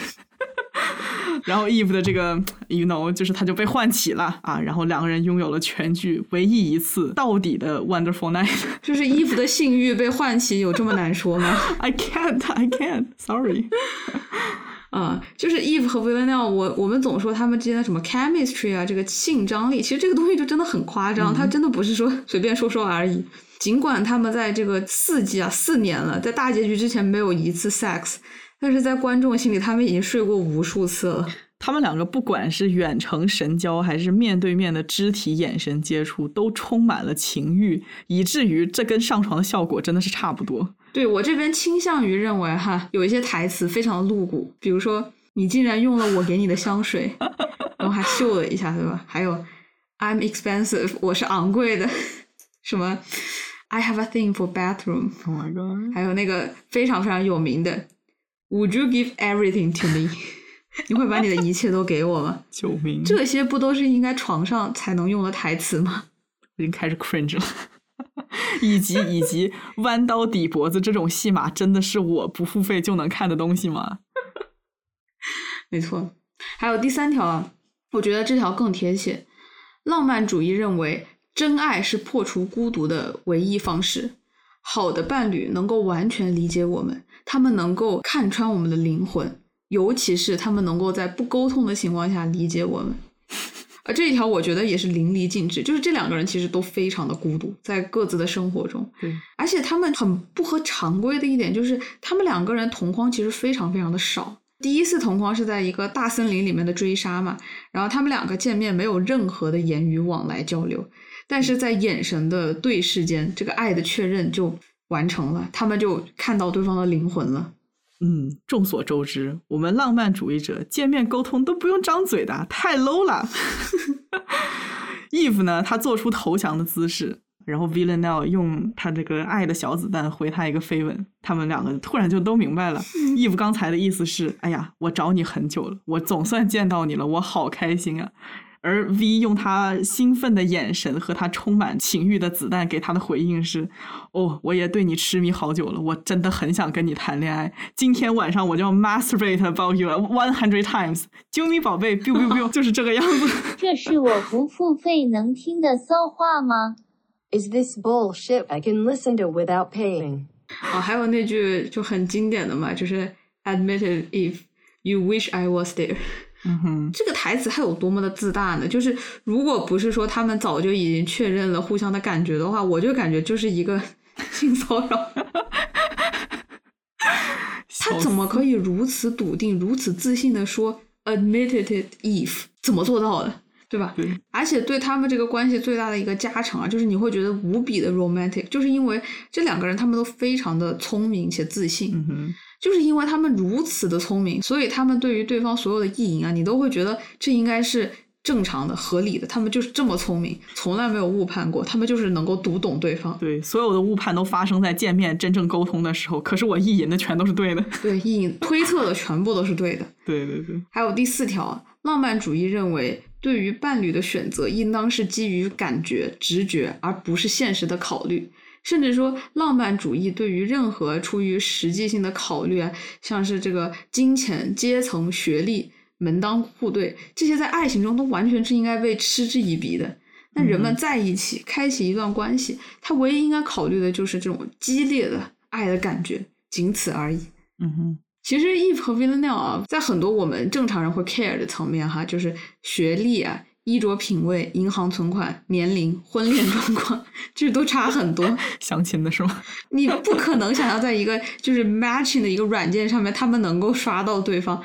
然后 Eve 的这个，you know，就是他就被唤起了啊，然后两个人拥有了全剧唯一一次到底的 wonderful night。就是 Eve 的性欲被唤起，有这么难说吗？I can't, I can't, sorry。啊，就是 Eve 和 Villanelle，我我们总说他们之间的什么 chemistry 啊，这个性张力，其实这个东西就真的很夸张，它真的不是说随便说说而已。尽管他们在这个四季啊，四年了，在大结局之前没有一次 sex。但是在观众心里，他们已经睡过无数次了。他们两个不管是远程神交，还是面对面的肢体眼神接触，都充满了情欲，以至于这跟上床的效果真的是差不多。对我这边倾向于认为，哈，有一些台词非常的露骨，比如说你竟然用了我给你的香水，然后还秀了一下，对吧？还有 I'm expensive，我是昂贵的，什么 I have a thing for bathroom，Oh my god，还有那个非常非常有名的。Would you give everything to me？你会把你的一切都给我吗？救命！这些不都是应该床上才能用的台词吗？我已经开始 cringe 了。以及以及弯刀抵脖子这种戏码，真的是我不付费就能看的东西吗？没错。还有第三条啊，我觉得这条更贴切。浪漫主义认为，真爱是破除孤独的唯一方式。好的伴侣能够完全理解我们。他们能够看穿我们的灵魂，尤其是他们能够在不沟通的情况下理解我们。而这一条，我觉得也是淋漓尽致。就是这两个人其实都非常的孤独，在各自的生活中。对，而且他们很不合常规的一点就是，他们两个人同框其实非常非常的少。第一次同框是在一个大森林里面的追杀嘛，然后他们两个见面没有任何的言语往来交流，但是在眼神的对视间，这个爱的确认就。完成了，他们就看到对方的灵魂了。嗯，众所周知，我们浪漫主义者见面沟通都不用张嘴的，太 low 了。Eve 呢，他做出投降的姿势，然后 Villanelle 用他这个爱的小子弹回他一个飞吻，他们两个突然就都明白了。Eve 刚才的意思是，哎呀，我找你很久了，我总算见到你了，我好开心啊。而 V 用他兴奋的眼神和他充满情欲的子弹给他的回应是：“哦，我也对你痴迷好久了，我真的很想跟你谈恋爱。今天晚上我就要 masturbate about you one hundred times。啾咪宝贝，biu biu biu，就是这个样子。这是我不付费能听的骚话吗？Is this bullshit I can listen to without paying? 啊，还有那句就很经典的嘛，就是 admitted if you wish I was there。嗯哼，这个台词还有多么的自大呢？就是如果不是说他们早就已经确认了互相的感觉的话，我就感觉就是一个 性骚扰。他怎么可以如此笃定、如此自信的说 admitted it if 怎么做到的？对吧？对，而且对他们这个关系最大的一个加成啊，就是你会觉得无比的 romantic，就是因为这两个人他们都非常的聪明且自信。嗯哼，就是因为他们如此的聪明，所以他们对于对方所有的意淫啊，你都会觉得这应该是正常的、合理的。他们就是这么聪明，从来没有误判过，他们就是能够读懂对方。对，所有的误判都发生在见面真正沟通的时候，可是我意淫的全都是对的。对，意淫推测的全部都是对的。对对对，还有第四条啊，浪漫主义认为，对于伴侣的选择应当是基于感觉、直觉，而不是现实的考虑。甚至说，浪漫主义对于任何出于实际性的考虑啊，像是这个金钱、阶层、学历、门当户对，这些在爱情中都完全是应该被嗤之以鼻的。那人们在一起开启一段关系，他唯一应该考虑的就是这种激烈的爱的感觉，仅此而已。嗯哼，其实 Eve 和 Villanelle 啊，在很多我们正常人会 care 的层面哈，就是学历啊、衣着品味、银行存款、年龄、婚恋状况，这都差很多。相亲的是吗？你不可能想要在一个就是 matching 的一个软件上面，他们能够刷到对方。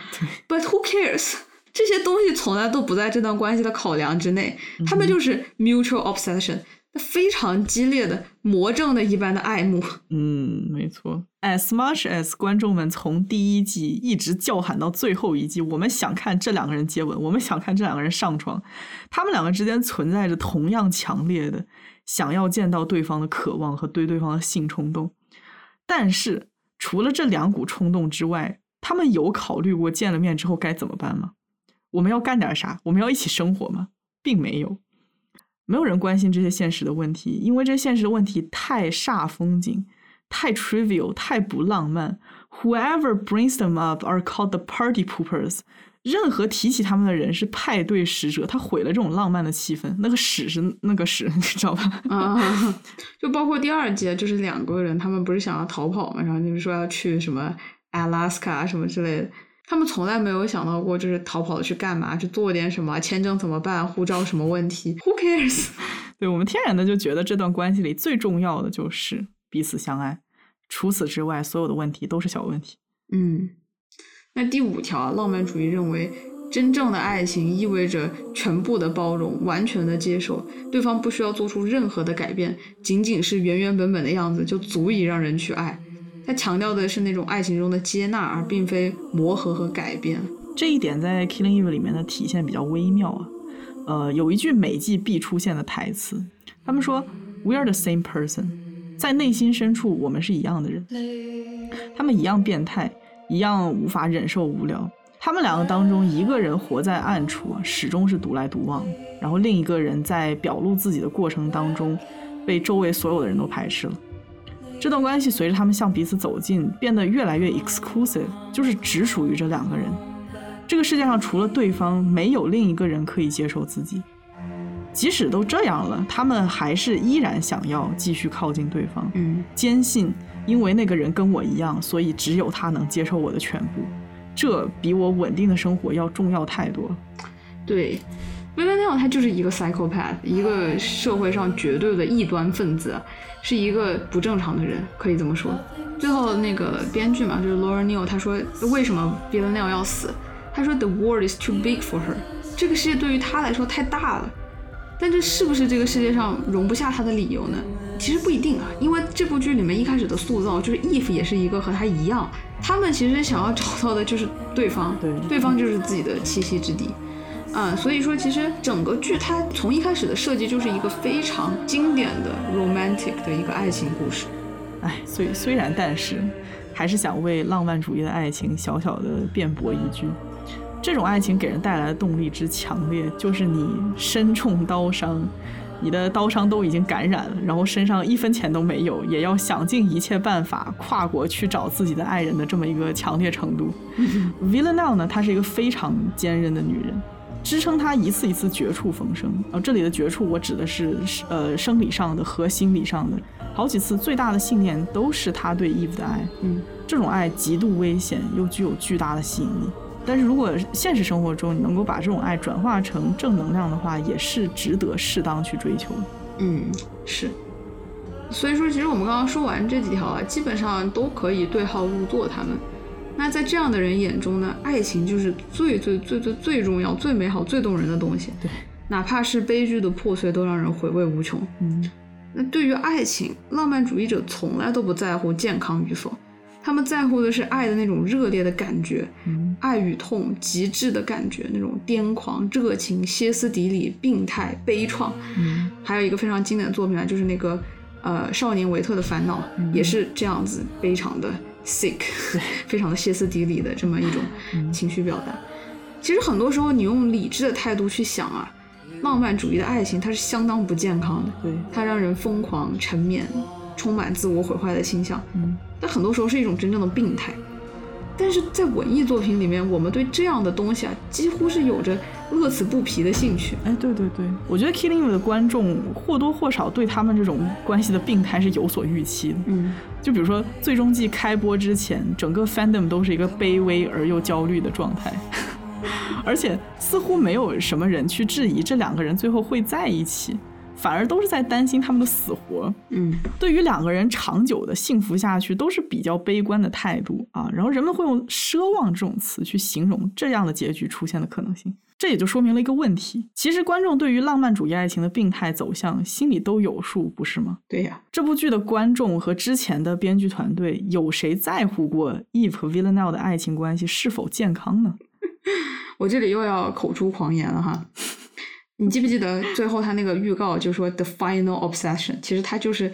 But who cares？这些东西从来都不在这段关系的考量之内，他们就是 mutual obsession，非常激烈的魔怔的一般的爱慕。嗯，没错。As much as 观众们从第一季一直叫喊到最后一季，我们想看这两个人接吻，我们想看这两个人上床，他们两个之间存在着同样强烈的想要见到对方的渴望和对对方的性冲动。但是，除了这两股冲动之外，他们有考虑过见了面之后该怎么办吗？我们要干点啥？我们要一起生活吗？并没有。没有人关心这些现实的问题，因为这现实的问题太煞风景、太 trivial、太不浪漫。Whoever brings them up are called the party poopers。任何提起他们的人是派对使者，他毁了这种浪漫的气氛。那个屎是那个屎，你知道吧？啊，就包括第二节，就是两个人，他们不是想要逃跑嘛，然后你们说要去什么 Alaska 什么之类的，他们从来没有想到过，就是逃跑去干嘛，去做点什么，签证怎么办，护照什么问题，Who cares？对我们天然的就觉得这段关系里最重要的就是彼此相爱，除此之外，所有的问题都是小问题。嗯，那第五条，浪漫主义认为，真正的爱情意味着全部的包容，完全的接受，对方不需要做出任何的改变，仅仅是原原本本的样子就足以让人去爱。他强调的是那种爱情中的接纳，而并非磨合和改变。这一点在《Killing Eve》里面的体现比较微妙啊。呃，有一句每季必出现的台词，他们说 “We are the same person”，在内心深处我们是一样的人。他们一样变态，一样无法忍受无聊。他们两个当中，一个人活在暗处，始终是独来独往；然后另一个人在表露自己的过程当中，被周围所有的人都排斥了。这段关系随着他们向彼此走近，变得越来越 exclusive，就是只属于这两个人。这个世界上除了对方，没有另一个人可以接受自己。即使都这样了，他们还是依然想要继续靠近对方，嗯，坚信因为那个人跟我一样，所以只有他能接受我的全部。这比我稳定的生活要重要太多了。对。薇薇奈他就是一个 psychopath，一个社会上绝对的异端分子，是一个不正常的人，可以这么说。最后那个编剧嘛，就是 Laura Neal，他说为什么 v i l l a n e l 要死？他说 The world is too big for her，这个世界对于他来说太大了。但这是不是这个世界上容不下他的理由呢？其实不一定啊，因为这部剧里面一开始的塑造就是 Eve 也是一个和他一样，他们其实想要找到的就是对方，对对方就是自己的栖息之地。嗯，所以说其实整个剧它从一开始的设计就是一个非常经典的 romantic 的一个爱情故事。哎，虽虽然但是，还是想为浪漫主义的爱情小小的辩驳一句：这种爱情给人带来的动力之强烈，就是你身中刀伤，你的刀伤都已经感染了，然后身上一分钱都没有，也要想尽一切办法跨国去找自己的爱人的这么一个强烈程度。Villanelle 呢，她是一个非常坚韧的女人。支撑他一次一次绝处逢生啊！这里的绝处，我指的是呃生理上的和心理上的。好几次最大的信念都是他对 Eve 的爱，嗯，这种爱极度危险，又具有巨大的吸引力。但是如果现实生活中你能够把这种爱转化成正能量的话，也是值得适当去追求的。嗯，是。所以说，其实我们刚刚说完这几条啊，基本上都可以对号入座。他们，那在这样的人眼中呢，爱情就是最最最最最重要、最美好、最动人的东西。对，哪怕是悲剧的破碎，都让人回味无穷。嗯，那对于爱情，浪漫主义者从来都不在乎健康与否，他们在乎的是爱的那种热烈的感觉，嗯爱与痛极致的感觉，那种癫狂、热情、歇斯底里、病态、悲怆。嗯还有一个非常经典的作品啊，就是那个呃《少年维特的烦恼》，也是这样子，非常的 sick，非常的歇斯底里的这么一种情绪表达。其实很多时候，你用理智的态度去想啊，浪漫主义的爱情它是相当不健康的，对，它让人疯狂、沉湎，充满自我毁坏的倾向。嗯但很多时候是一种真正的病态。但是在文艺作品里面，我们对这样的东西啊，几乎是有着乐此不疲的兴趣。哎，对对对，我觉得 Killing Eve 的观众或多或少对他们这种关系的病态是有所预期的。嗯，就比如说最终季开播之前，整个 fandom 都是一个卑微而又焦虑的状态，而且似乎没有什么人去质疑这两个人最后会在一起，反而都是在担心他们的死活。嗯，对于两个人长久的幸福下去，都是比较悲观的态度啊。然后人们会用奢望这种词去形容这样的结局出现的可能性。这也就说明了一个问题：其实观众对于浪漫主义爱情的病态走向心里都有数，不是吗？对呀、这部剧的观众和之前的编剧团队，有谁在乎过 Eve 和 Villanelle 的爱情关系是否健康呢？我这里又要口出狂言了哈。你记不记得最后他那个预告就说 the final obsession，其实他就是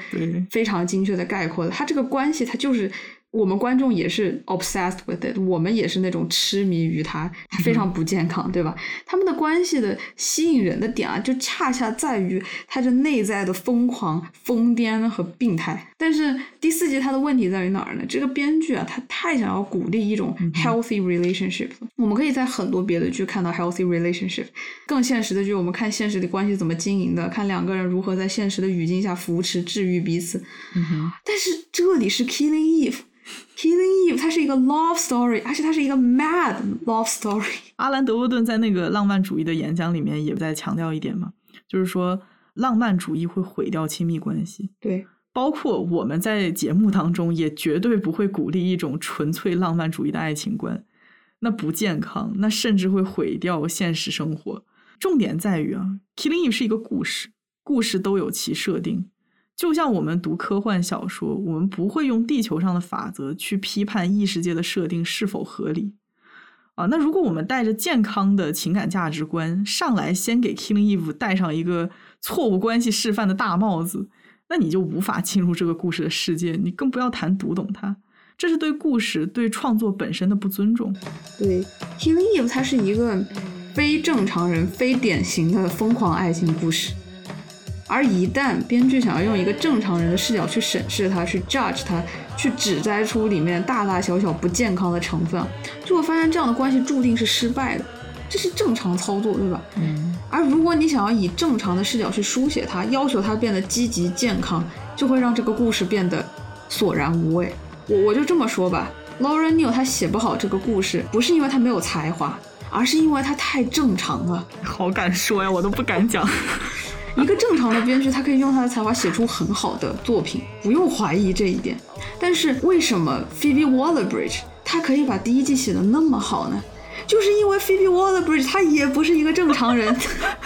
非常精确的概括了，他这个关系，他就是我们观众也是 obsessed with it，我们也是那种痴迷于它，它非常不健康，对吧？他们的关系的吸引人的点啊，就恰恰在于它这内在的疯狂、疯癫和病态。但是第四集它的问题在于哪儿呢？这个编剧啊，他太想要鼓励一种 healthy relationship 了。我们可以在很多别的剧看到 healthy relationship，更现实的剧，我们看现实的关系怎么经营的，看两个人如何在现实的语境下扶持、治愈彼此。嗯，但是这里是 Killing Eve。Killing Eve，它是一个 love story，而且它是一个 mad love story。阿兰·德沃顿在那个浪漫主义的演讲里面也在强调一点嘛，就是说浪漫主义会毁掉亲密关系，对，包括我们在节目当中也绝对不会鼓励一种纯粹浪漫主义的爱情观，那不健康，那甚至会毁掉现实生活。重点在于啊，《Killing Eve》是一个故事，故事都有其设定。就像我们读科幻小说，我们不会用地球上的法则去批判异世界的设定是否合理啊。那如果我们带着健康的情感价值观上来，先给 Killing Eve 戴上一个错误关系示范的大帽子，那你就无法进入这个故事的世界，你更不要谈读懂它。这是对故事、对创作本身的不尊重。对，Killing Eve 它是一个非正常人、非典型的疯狂爱情故事。而一旦编剧想要用一个正常人的视角去审视它、去 judge 它、去指摘出里面大大小小不健康的成分，就会发现这样的关系注定是失败的。这是正常操作，对吧？嗯，而如果你想要以正常的视角去书写它，要求它变得积极健康，就会让这个故事变得索然无味。我我就这么说吧，Lauren Neal 他写不好这个故事，不是因为他没有才华，而是因为他太正常了。好敢说呀，我都不敢讲。一个正常的编剧，他可以用他的才华写出很好的作品，不用怀疑这一点。但是为什么 Phoebe Waller-Bridge 他可以把第一季写的那么好呢？就是因为 Phoebe Waller-Bridge 他也不是一个正常人。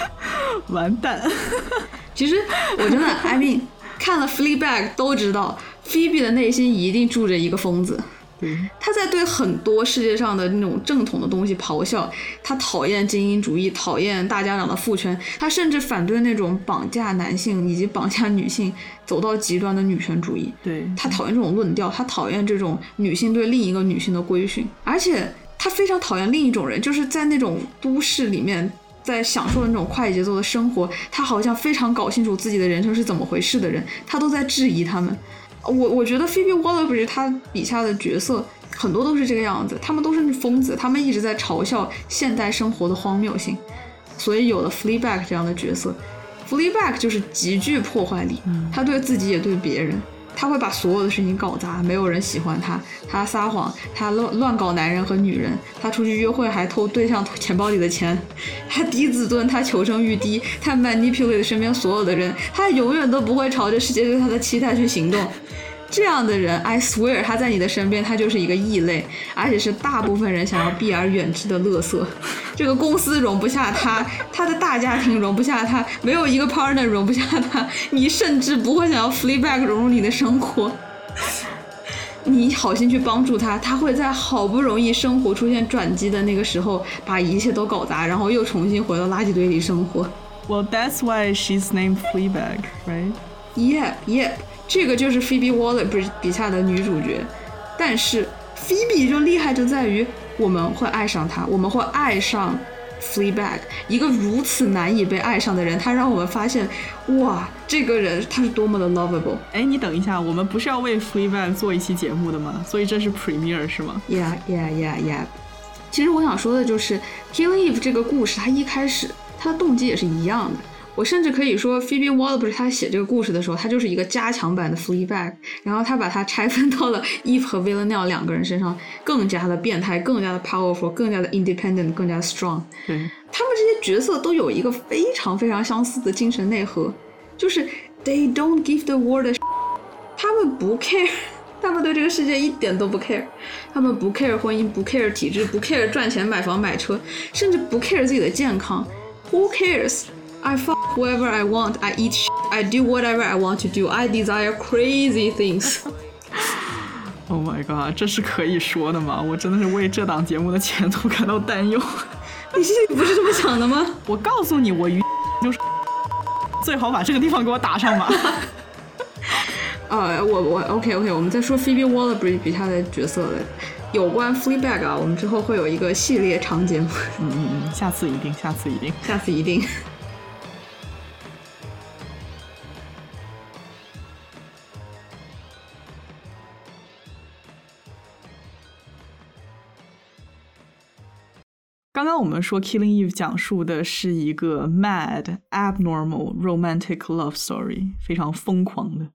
完蛋！其实我真的，I mean，看了 Fleabag 都知道，Phoebe 的内心一定住着一个疯子。对，他在对很多世界上的那种正统的东西咆哮，他讨厌精英主义，讨厌大家长的父权，他甚至反对那种绑架男性以及绑架女性走到极端的女权主义。对，他讨厌这种论调，他讨厌这种女性对另一个女性的规训，而且他非常讨厌另一种人，就是在那种都市里面。在享受那种快节奏的生活，他好像非常搞清楚自己的人生是怎么回事的人，他都在质疑他们。我我觉得 Phoebe Waller-Bridge 他笔下的角色很多都是这个样子，他们都是疯子，他们一直在嘲笑现代生活的荒谬性，所以有了 Fleabag 这样的角色。Fleabag 就是极具破坏力，他对自己也对别人。他会把所有的事情搞砸，没有人喜欢他，他撒谎，他乱乱搞男人和女人，他出去约会还偷对象钱包里的钱，他低自尊，他求生欲低，他 manipulate 身边所有的人，他永远都不会朝着世界对他的期待去行动。这样的人，I swear，他在你的身边，他就是一个异类，而且是大部分人想要避而远之的垃圾。这个公司容不下他，他的大家庭容不下他，没有一个 partner 容不下他，你甚至不会想要 flee back 融入你的生活。你好心去帮助他，他会在好不容易生活出现转机的那个时候，把一切都搞砸，然后又重新回到垃圾堆里生活。Well, that's why she's named Fleabag, right? Yep, yep，这个就是 Phoebe Waller 笔下的女主角。但是 Phoebe 就厉害就在于我们会爱上她，我们会爱上 Fleabag，一个如此难以被爱上的人，他让我们发现，哇，这个人他是多么的 lovable。哎，你等一下，我们不是要为 Fleabag 做一期节目的吗？所以这是 premiere 是吗？Yeah, yeah, yeah, yeah。其实我想说的就是《Killing Eve》这个故事，它一开始它的动机也是一样的。我甚至可以说，Phoebe Waller 他写这个故事的时候，他就是一个加强版的 Fleabag，然后他把它拆分到了 Eve 和 Villanelle 两个人身上，更加的变态，更加的 powerful，更加的 independent，更加的 strong。对，他们这些角色都有一个非常非常相似的精神内核，就是 they don't give the world a，他们不 care，他们对这个世界一点都不 care，他们不 care 婚姻，不 care 体制，不 care 赚钱买房买车，甚至不 care 自己的健康。Who cares? I fuck whoever I want. I eat. Shit. I do whatever I want to do. I desire crazy things. Oh my god，这是可以说的吗？我真的是为这档节目的前途感到担忧。你心里不是这么想的吗？我告诉你，我于就是最好把这个地方给我打上吧。呃，我我 OK OK，我们再说 Phoebe Waller-Bridge 笔下的角色的。有关 Fleabag 啊，我们之后会有一个系列长节目，嗯嗯嗯，下次一定，下次一定。下次一定。刚刚我们说《Killing Eve》讲述的是一个 mad, abnormal, romantic love story，非常疯狂的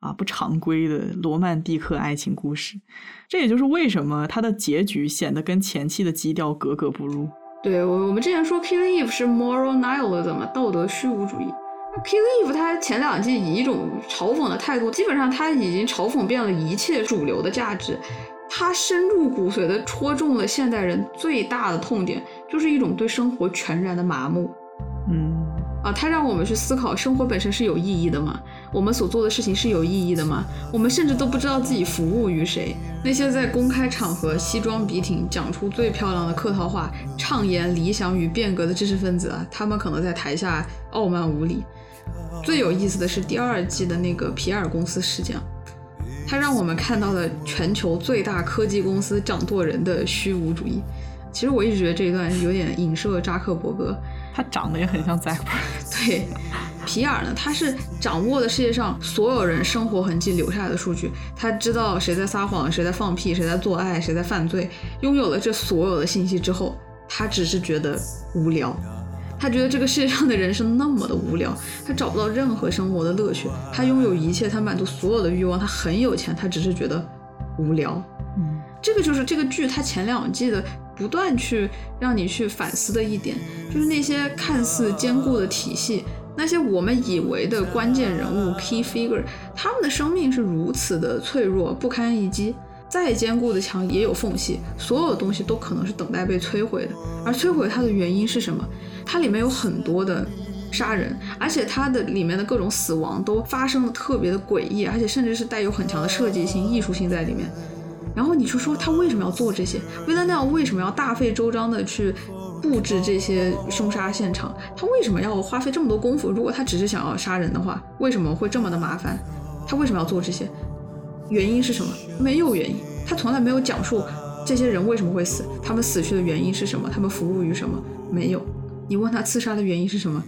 啊不常规的罗曼蒂克爱情故事。这也就是为什么它的结局显得跟前期的基调格格不入。对我，我们之前说 Killing Eve 是 moral nihilism，道德虚无主义。那 Killing Eve 它前两季以一种嘲讽的态度，基本上它已经嘲讽遍了一切主流的价值。它深入骨髓的戳中了现代人最大的痛点，就是一种对生活全然的麻木。嗯，啊，它让我们去思考生活本身是有意义的吗？我们所做的事情是有意义的吗？我们甚至都不知道自己服务于谁。那些在公开场合西装笔挺、讲出最漂亮的客套话、畅言理想与变革的知识分子啊，他们可能在台下傲慢无礼。最有意思的是第二季的那个皮尔公司事件，它让我们看到了全球最大科技公司掌舵人的虚无主义。其实我一直觉得这一段有点影射扎克伯格。他长得也很像 Zack Bird。对，皮尔呢，他是掌握了世界上所有人生活痕迹留下来的数据，他知道谁在撒谎，谁在放屁，谁在做爱，谁在犯罪。拥有了这所有的信息之后，他只是觉得无聊。他觉得这个世界上的人生那么的无聊，他找不到任何生活的乐趣。他拥有一切，他满足所有的欲望，他很有钱，他只是觉得无聊。嗯，这个就是这个剧它前两季的不断去让你去反思的一点，就是那些看似坚固的体系，那些我们以为的关键人物 key figure，他们的生命是如此的脆弱，不堪一击。再坚固的墙也有缝隙，所有的东西都可能是等待被摧毁的。而摧毁它的原因是什么？它里面有很多的杀人，而且它的里面的各种死亡都发生的特别的诡异，而且甚至是带有很强的设计性、艺术性在里面。然后你就说他为什么要做这些？维兰奈尔为什么要大费周章的去布置这些凶杀现场？他为什么要花费这么多功夫？如果他只是想要杀人的话，为什么会这么的麻烦？他为什么要做这些？原因是什么？没有原因，他从来没有讲述这些人为什么会死，他们死去的原因是什么，他们服务于什么？没有。你问他刺杀的原因是什么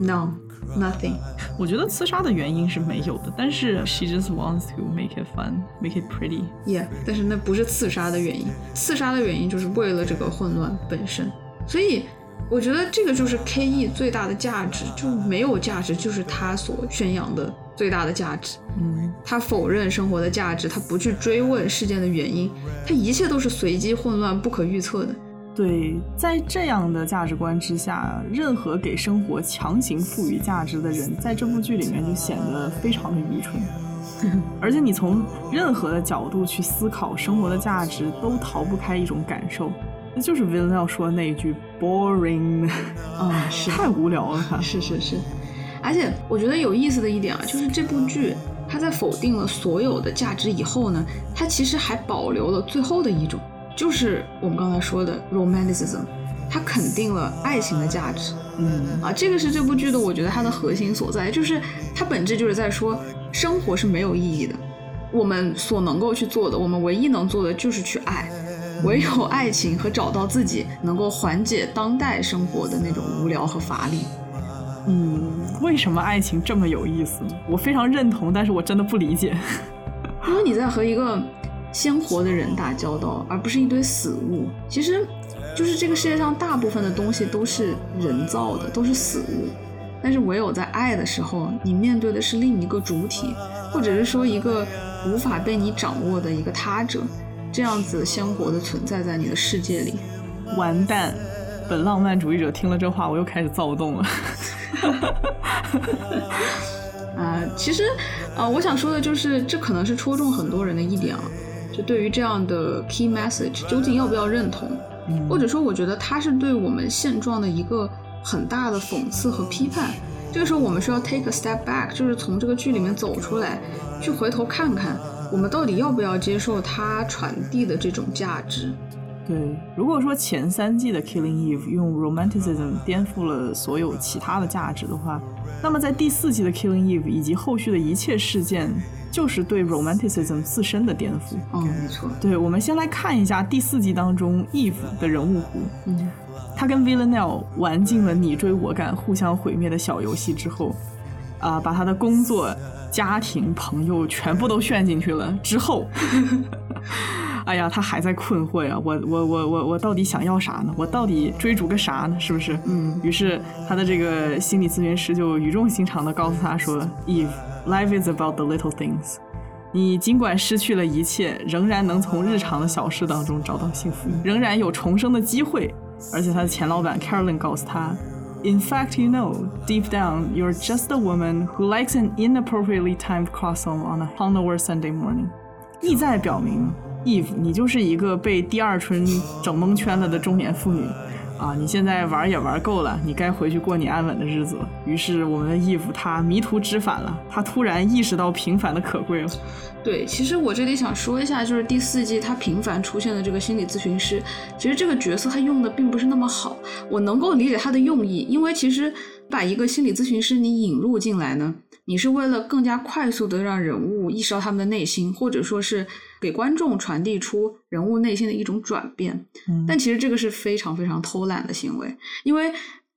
？No, nothing。我觉得刺杀的原因是没有的，但是 she just wants to make it fun, make it pretty。Yeah，但是那不是刺杀的原因，刺杀的原因就是为了这个混乱本身。所以我觉得这个就是 K.E 最大的价值，就没有价值就是他所宣扬的最大的价值。嗯，他否认生活的价值，他不去追问事件的原因，他一切都是随机、混乱、不可预测的。对，在这样的价值观之下，任何给生活强行赋予价值的人，在这部剧里面就显得非常的愚蠢。而且你从任何的角度去思考生活的价值，都逃不开一种感受，那就是 Villanelle 说的那一句 “boring”，啊、是太无聊了。它 是是是，而且我觉得有意思的一点啊，就是这部剧它在否定了所有的价值以后呢，它其实还保留了最后的一种，就是我们刚才说的 romanticism，它肯定了爱情的价值嗯，啊，这个是这部剧的我觉得它的核心所在，就是它本质就是在说生活是没有意义的，我们所能够去做的，我们唯一能做的就是去爱。唯有爱情和找到自己，能够缓解当代生活的那种无聊和乏力。嗯，为什么爱情这么有意思呢？我非常认同，但是我真的不理解。因为你在和一个鲜活的人打交道，而不是一堆死物。其实，就是这个世界上大部分的东西都是人造的，都是死物。但是唯有在爱的时候，你面对的是另一个主体，或者是说一个无法被你掌握的一个他者，这样子鲜活的存在在你的世界里。完蛋！本浪漫主义者听了这话，我又开始躁动了。啊、其实，啊、我想说的就是，这可能是戳中很多人的一点啊，就对于这样的 key message，究竟要不要认同，嗯或者说，我觉得它是对我们现状的一个很大的讽刺和批判。这个时候，我们需要 take a step back，就是从这个剧里面走出来，去回头看看，我们到底要不要接受它传递的这种价值。对，如果说前三季的《Killing Eve》用 romanticism 颠覆了所有其他的价值的话，那么在第四季的《Killing Eve》以及后续的一切事件，就是对 romanticism 自身的颠覆。嗯，没错。对，我们先来看一下第四季当中 Eve 的人物弧。嗯，他跟 Villanelle 玩尽了你追我赶、互相毁灭的小游戏之后，啊、把他的工作、家庭、朋友全部都炫进去了 之后，哎呀，他还在困惑呀，我我我我我到底想要啥呢？我到底追逐个啥呢？是不是？嗯于是他的这个心理咨询师就语重心长的告诉他说：“Eve，life is about the little things。”你尽管失去了一切，仍然能从日常的小事当中找到幸福，仍然有重生的机会。而且他的前老板 Carolyn 告诉他 ，In fact, you know, deep down, you're just a woman who likes an inappropriately timed croissant on a hungover Sunday morning。意在表明，Eve，你就是一个被第二春整蒙圈了的中年妇女。 啊，你现在玩也玩够了，你该回去过你安稳的日子了。于是，我们的 Eve 她迷途知返了，他突然意识到平凡的可贵了。对，其实我这里想说一下，就是第四季他频繁出现的这个心理咨询师，其实这个角色他用的并不是那么好。我能够理解他的用意，因为其实把一个心理咨询师你引入进来呢，你是为了更加快速的让人物意识到他们的内心，或者说是给观众传递出人物内心的一种转变。嗯但其实这个是非常非常偷懒的行为，因为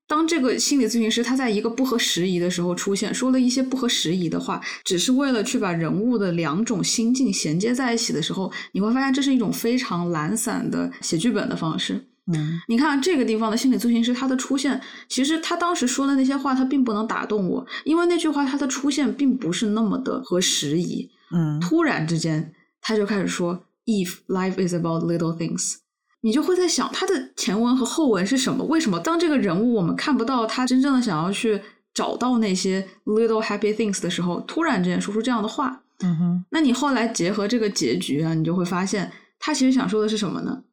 当这个心理咨询师他在一个不合时宜的时候出现，说了一些不合时宜的话，只是为了去把人物的两种心境衔接在一起的时候，你会发现这是一种非常懒散的写剧本的方式。嗯你看这个地方的心理咨询师，他的出现，其实他当时说的那些话，他并不能打动我，因为那句话他的出现并不是那么的合时宜。嗯突然之间，他就开始说：“If life is about little things。”你就会在想，他的前文和后文是什么？为什么当这个人物我们看不到他真正的想要去找到那些 little happy things 的时候，突然之间说出这样的话？嗯哼那你后来结合这个结局啊，你就会发现，他其实想说的是什么呢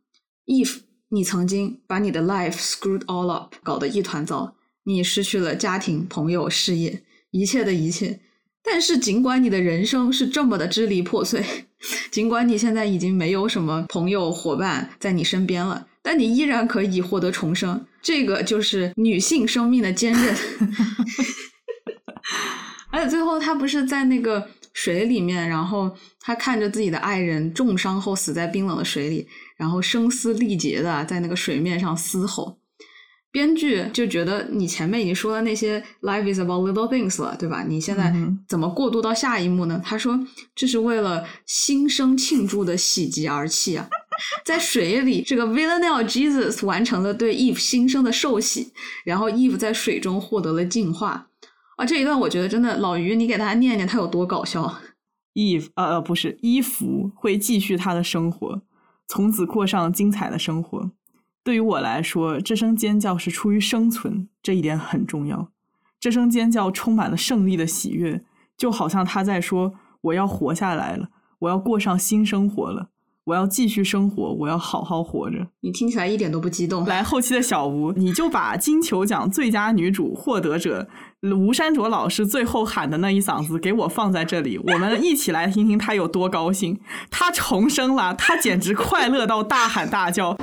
？If 你曾经把你的 life screwed all up，搞得一团糟，你失去了家庭、朋友、事业，一切的一切。但是尽管你的人生是这么的支离破碎，尽管你现在已经没有什么朋友伙伴在你身边了，但你依然可以获得重生。这个就是女性生命的坚韧。而且最后，他不是在那个水里面，然后他看着自己的爱人重伤后死在冰冷的水里，然后声嘶力竭的在那个水面上嘶吼。编剧就觉得你前面已经说了那些 life is about little things 了，对吧？你现在嗯怎么过渡到下一幕呢？他说这是为了新生庆祝的喜极而泣啊！在水里，这个 Villanelle Jesus 完成了对 Eve 新生的受洗，然后 Eve 在水中获得了净化。啊，这一段我觉得真的，老于你给大家念念他有多搞笑。Eve 呃呃不是伊芙会继续她的生活，从此过上精彩的生活。对于我来说，这声尖叫是出于生存，这一点很重要。这声尖叫充满了胜利的喜悦，就好像他在说：“我要活下来了，我要过上新生活了，我要继续生活，我要好好活着。”你听起来一点都不激动。来，后期的小吴，你就把金球奖最佳女主获得者吴珊卓老师最后喊的那一嗓子给我放在这里，我们一起来听听她有多高兴。她重生了，她简直快乐到大喊大叫。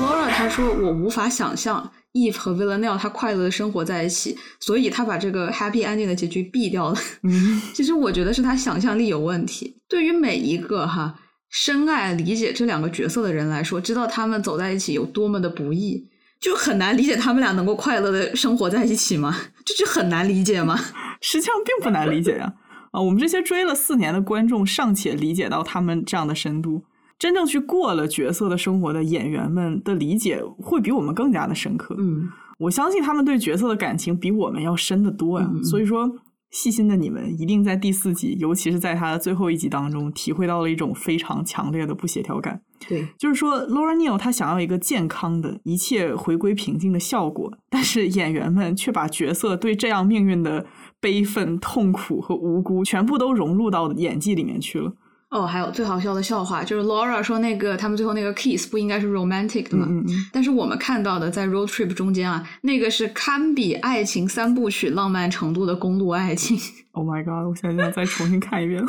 Laura 她说：“我无法想象 Eve 和 Villanelle 她快乐的生活在一起，所以他把这个 happy ending 的结局避掉了。嗯，其实我觉得是他想象力有问题。对于每一个哈深爱理解这两个角色的人来说，知道他们走在一起有多么的不易，就很难理解他们俩能够快乐的生活在一起吗？这就很难理解吗？实际上并不难理解呀、啊。我们这些追了四年的观众尚且理解到他们这样的深度，真正去过了角色的生活的演员们的理解会比我们更加的深刻。嗯，我相信他们对角色的感情比我们要深得多呀、所以说，细心的你们一定在第四集，尤其是在他的最后一集当中，体会到了一种非常强烈的不协调感。对，就是说，Laura Neal 她想要一个健康的、一切回归平静的效果，但是演员们却把角色对这样命运的悲愤、痛苦和无辜全部都融入到演技里面去了。哦，还有最好笑的笑话就是 Laura 说那个他们最后那个 kiss 不应该是 romantic 的吗？嗯嗯，但是我们看到的在 road trip 中间啊，那个是堪比爱情三部曲浪漫程度的公路爱情。Oh my god！我现在要再重新看一遍。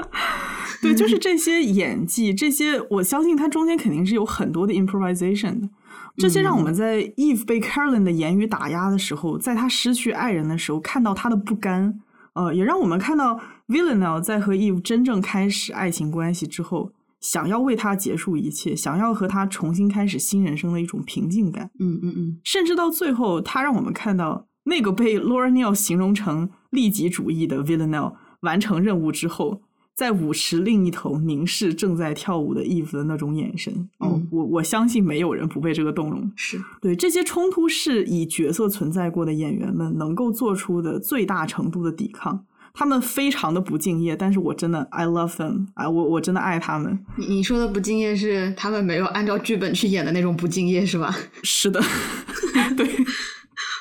对，就是这些演技，这些我相信它中间肯定是有很多的 improvisation 的。这些让我们在 Eve 被 Carolyn 的言语打压的时候，在他失去爱人的时候看到他的不甘，呃，也让我们看到 Villanelle 在和 Eve 真正开始爱情关系之后，想要为他结束一切，想要和他重新开始新人生的一种平静感。嗯嗯嗯，甚至到最后，他让我们看到那个被 Laura Neal 形容成利己主义的 Villanelle 完成任务之后，在舞池另一头凝视正在跳舞的 Eve 的那种眼神。哦嗯，我我相信没有人不被这个动容。是对这些冲突，是以角色存在过的演员们能够做出的最大程度的抵抗。他们非常的不敬业，但是我真的 I love them，啊，我我真的爱他们。你你说的不敬业是他们没有按照剧本去演的那种不敬业是吧？是的，对，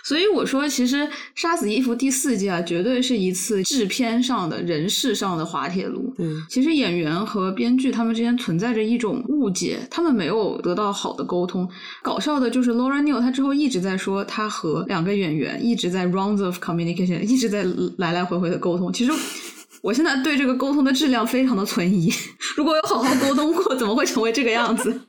所以我说，其实《杀死伊芙》第四季啊，绝对是一次制片上的人事上的滑铁卢。对，其实演员和编剧他们之间存在着一种误解，他们没有得到好的沟通。搞笑的就是 Laura Neal，她之后一直在说，她和两个演员一直在 rounds of communication，一直在来来回回的沟通。其实我现在对这个沟通的质量非常的存疑。如果有好好沟通过，怎么会成为这个样子？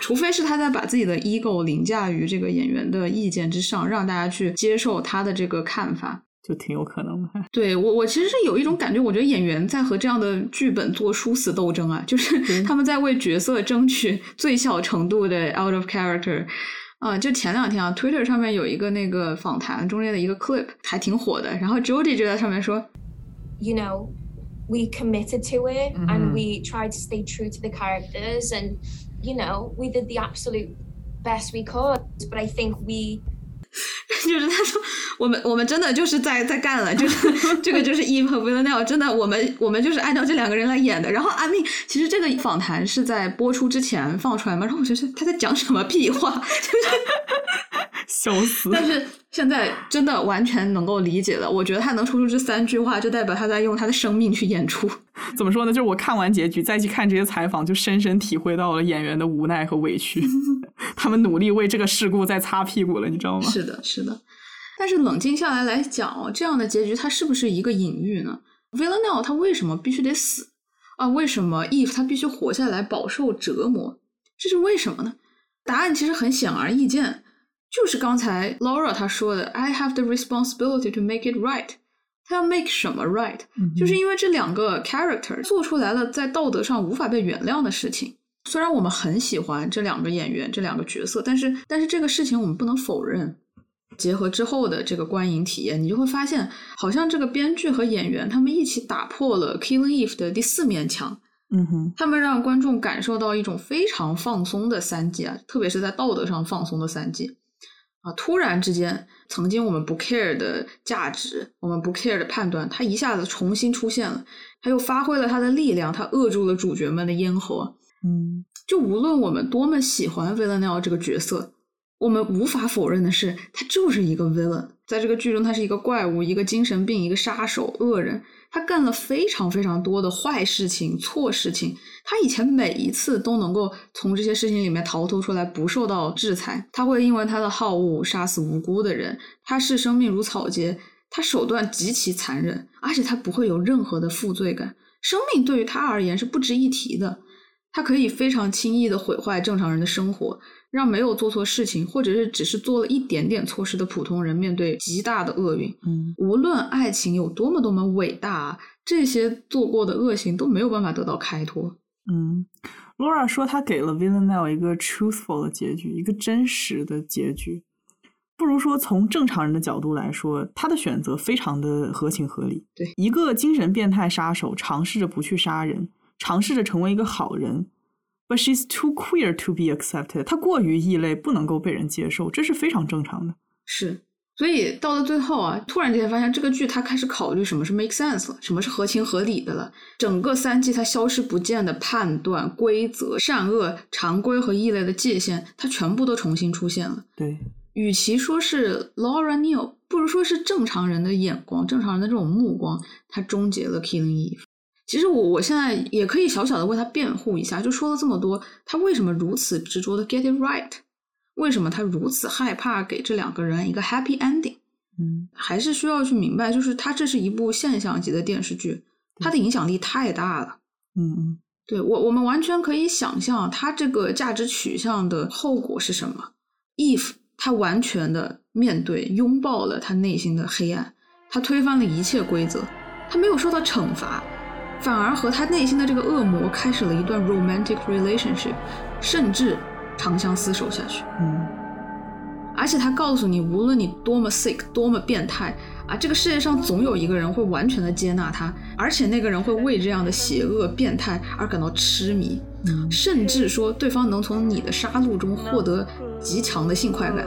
除非是他在把自己的 ego 凌驾于这个演员的意见之上，让大家去接受他的这个看法。就挺有可能的。对我，我其实是有一种感觉，我觉得演员在和这样的剧本做殊死斗争啊，就是他们在为角色争取最小程度的 out of character。啊、就前两天啊，Twitter 上面有一个那个访谈中间的一个 clip 还挺火的，然后 Jody 就在上面说，you know, we committed to it and we tried to stay true to the characters and, you know, we did the absolute best we could. But I think we 就是他说我们我们真的就是在在干了，就是这个就是 Eve 和 Villanelle，真的我们我们就是按照这两个人来演的。然后阿密其实这个访谈是在播出之前放出来嘛，然后我觉得他在讲什么屁话，就是 笑死！但是现在真的完全能够理解了。我觉得他能说出这三句话，就代表他在用他的生命去演出。怎么说呢？就是我看完结局再去看这些采访，就深深体会到了演员的无奈和委屈。他们努力为这个事故在擦屁股了，你知道吗？是的，是的。但是冷静下来来讲哦，这样的结局它是不是一个隐喻呢？Villanelle 他为什么必须得死啊？为什么 Eve 他必须活下来饱受折磨？这是为什么呢？答案其实很显而易见，就是刚才 Laura 她说的，I have the responsibility to make it right。他要 make 什么 right？、嗯就是因为这两个 character 做出来了在道德上无法被原谅的事情。虽然我们很喜欢这两个演员、这两个角色，但是但是这个事情我们不能否认。结合之后的这个观影体验，你就会发现，好像这个编剧和演员他们一起打破了 Killing Eve 的第四面墙，嗯哼，他们让观众感受到一种非常放松的三季啊，特别是在道德上放松的三季啊，突然之间，曾经我们不 care 的价值，我们不 care 的判断，它一下子重新出现了，它又发挥了他的力量，他扼住了主角们的咽喉啊。嗯就无论我们多么喜欢 Villanelle 这个角色，我们无法否认的是，他就是一个 villain。在这个剧中，他是一个怪物，一个精神病，一个杀手、恶人。他干了非常非常多的坏事情、错事情。他以前每一次都能够从这些事情里面逃脱出来，不受到制裁。他会因为他的好恶杀死无辜的人。他视生命如草芥，他手段极其残忍，而且他不会有任何的负罪感。生命对于他而言是不值一提的。他可以非常轻易的毁坏正常人的生活，让没有做错事情，或者是只是做了一点点错事的普通人面对极大的厄运。嗯无论爱情有多么多么伟大，这些做过的恶行都没有办法得到开脱。嗯，Laura 说她给了 Villanelle 一个 truthful 的结局，一个真实的结局。不如说，从正常人的角度来说，他的选择非常的合情合理。对，一个精神变态杀手尝试着不去杀人，尝试着成为一个好人，but she's too queer to be accepted。她过于异类，不能够被人接受，这是非常正常的。是，所以到了最后啊，突然之间发现这个剧它开始考虑什么是 make sense 了，什么是合情合理的了。整个三季它消失不见的判断、规则、善恶、常规和异类的界限，它全部都重新出现了。对，与其说是 Laura Neal，不如说是正常人的眼光、正常人的这种目光，它终结了 Killing Eve。其实我我现在也可以小小的为他辩护一下，就说了这么多，他为什么如此执着的 get it right？为什么他如此害怕给这两个人一个 happy ending？嗯还是需要去明白，就是他这是一部现象级的电视剧，它的影响力太大了。嗯嗯对我，我们完全可以想象它这个价值取向的后果是什么。Eve 他完全的面对、拥抱了他内心的黑暗，他推翻了一切规则，他没有受到惩罚，反而和他内心的这个恶魔开始了一段 romantic relationship，甚至长相厮守下去。嗯而且他告诉你，无论你多么 sick，多么变态啊，这个世界上总有一个人会完全的接纳他，而且那个人会为这样的邪恶变态而感到痴迷，甚至说对方能从你的杀戮中获得极强的性快感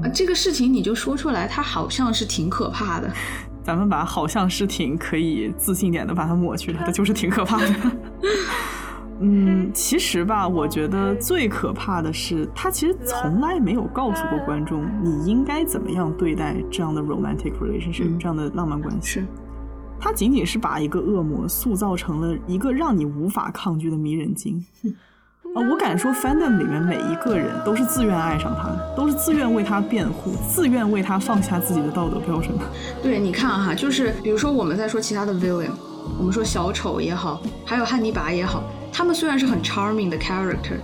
啊，这个事情你就说出来，它好像是挺可怕的。咱们把好像是挺可以自信点的把它抹去了，它 就是挺可怕的。嗯，其实吧，我觉得最可怕的是，他其实从来没有告诉过观众你应该怎么样对待这样的 romantic relationship，、嗯这样的浪漫关系。是，他仅仅是把一个恶魔塑造成了一个让你无法抗拒的迷人精。啊，我敢说，fandom 里面每一个人都是自愿爱上他的，都是自愿为他辩护，自愿为他放下自己的道德标准的。对，你看哈，就是比如说我们在说其他的 villain，我们说小丑也好，还有汉尼拔也好，他们虽然是很 charming 的 character，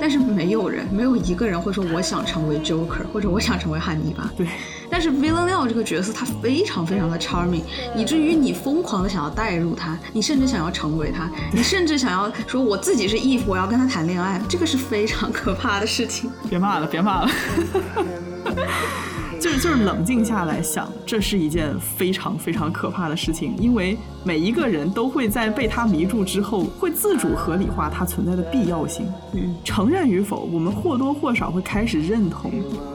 但是没有人，没有一个人会说我想成为 Joker 或者我想成为汉尼拔。对，但是 Villanelle 这个角色他非常非常的 charming，以至于你疯狂的想要带入他，你甚至想要成为他，你甚至想要说我自己是 Eve，我要跟他谈恋爱，这个是非常可怕的事情。别骂了，别骂了。就是就是冷静下来想，这是一件非常非常可怕的事情，因为每一个人都会在被他迷住之后，会自主合理化它存在的必要性。嗯，承认与否，我们或多或少会开始认同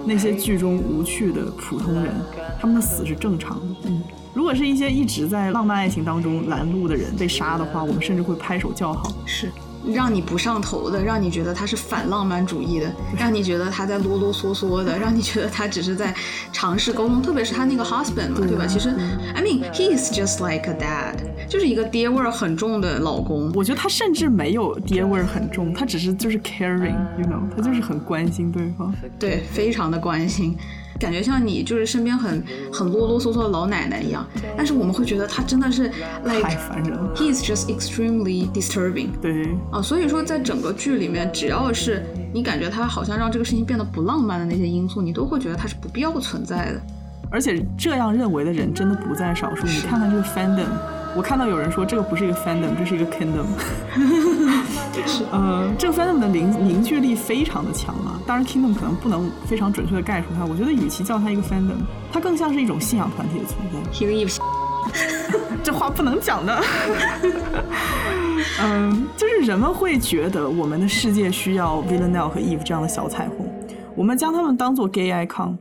那些剧中无趣的普通人，他们的死是正常的。嗯，如果是一些一直在浪漫爱情当中拦路的人被杀的话，我们甚至会拍手叫好。是。让你不上头的，让你觉得他是反浪漫主义的，让你觉得他在啰啰嗦嗦的，让你觉得他只是在尝试沟通，特别是他那个 husband 嘛，对吧？其实，I mean he is just like a dad，就是一个爹味儿很重的老公。我觉得他甚至没有爹味儿很重，他只是就是 caring，you know，他就是很关心对方。对，非常的关心，感觉像你就是身边很很啰啰嗦嗦的老奶奶一样。但是我们会觉得他真的是太 like 烦人了。he is just extremely disturbing 对，啊。所以说，在整个剧里面，只要是你感觉他好像让这个事情变得不浪漫的那些因素，你都会觉得它是不必要存在的。而且这样认为的人真的不在少数。你看看这个 fandom，我看到有人说这个不是一个 fandom，这是一个 kingdom。呃，这个 fandom 的凝凝聚力非常的强啊。当然，kingdom 可能不能非常准确的概述它。我觉得与其叫它一个 fandom，它更像是一种信仰团体的存在。He leaves 这话不能讲的。嗯，就是人们会觉得我们的世界需要 Villanelle 和 Eve 这样的小彩虹，我们将他们当做 gay icon。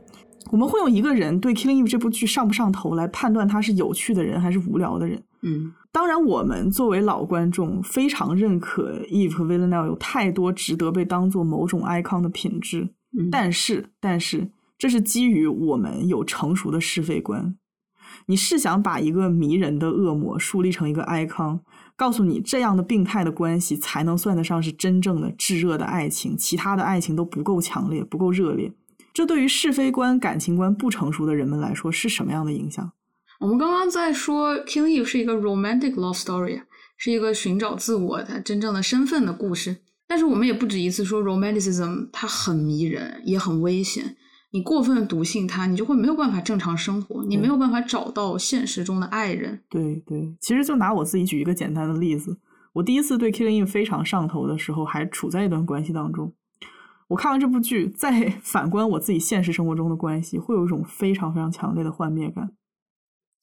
我们会用一个人对《Killing Eve》这部剧上不上头来判断他是有趣的人还是无聊的人。嗯，当然，我们作为老观众非常认可 Eve 和 Villanelle 有太多值得被当做某种 icon 的品质，嗯但是，但是这是基于我们有成熟的是非观。你是想把一个迷人的恶魔树立成一个 icon，告诉你这样的病态的关系才能算得上是真正的炙热的爱情，其他的爱情都不够强烈，不够热烈。这对于是非观、感情观不成熟的人们来说是什么样的影响？我们刚刚在说《Killing Eve》是一个 romantic love story，是一个寻找自我的真正的身份的故事。但是我们也不止一次说 romanticism 它很迷人，也很危险。你过分笃信它，你就会没有办法正常生活，你没有办法找到现实中的爱人。对对，其实就拿我自己举一个简单的例子，我第一次对《Killing Eve》非常上头的时候，还处在一段关系当中。我看完这部剧，再 反观我自己现实生活中的关系，会有一种非常非常强烈的幻灭感。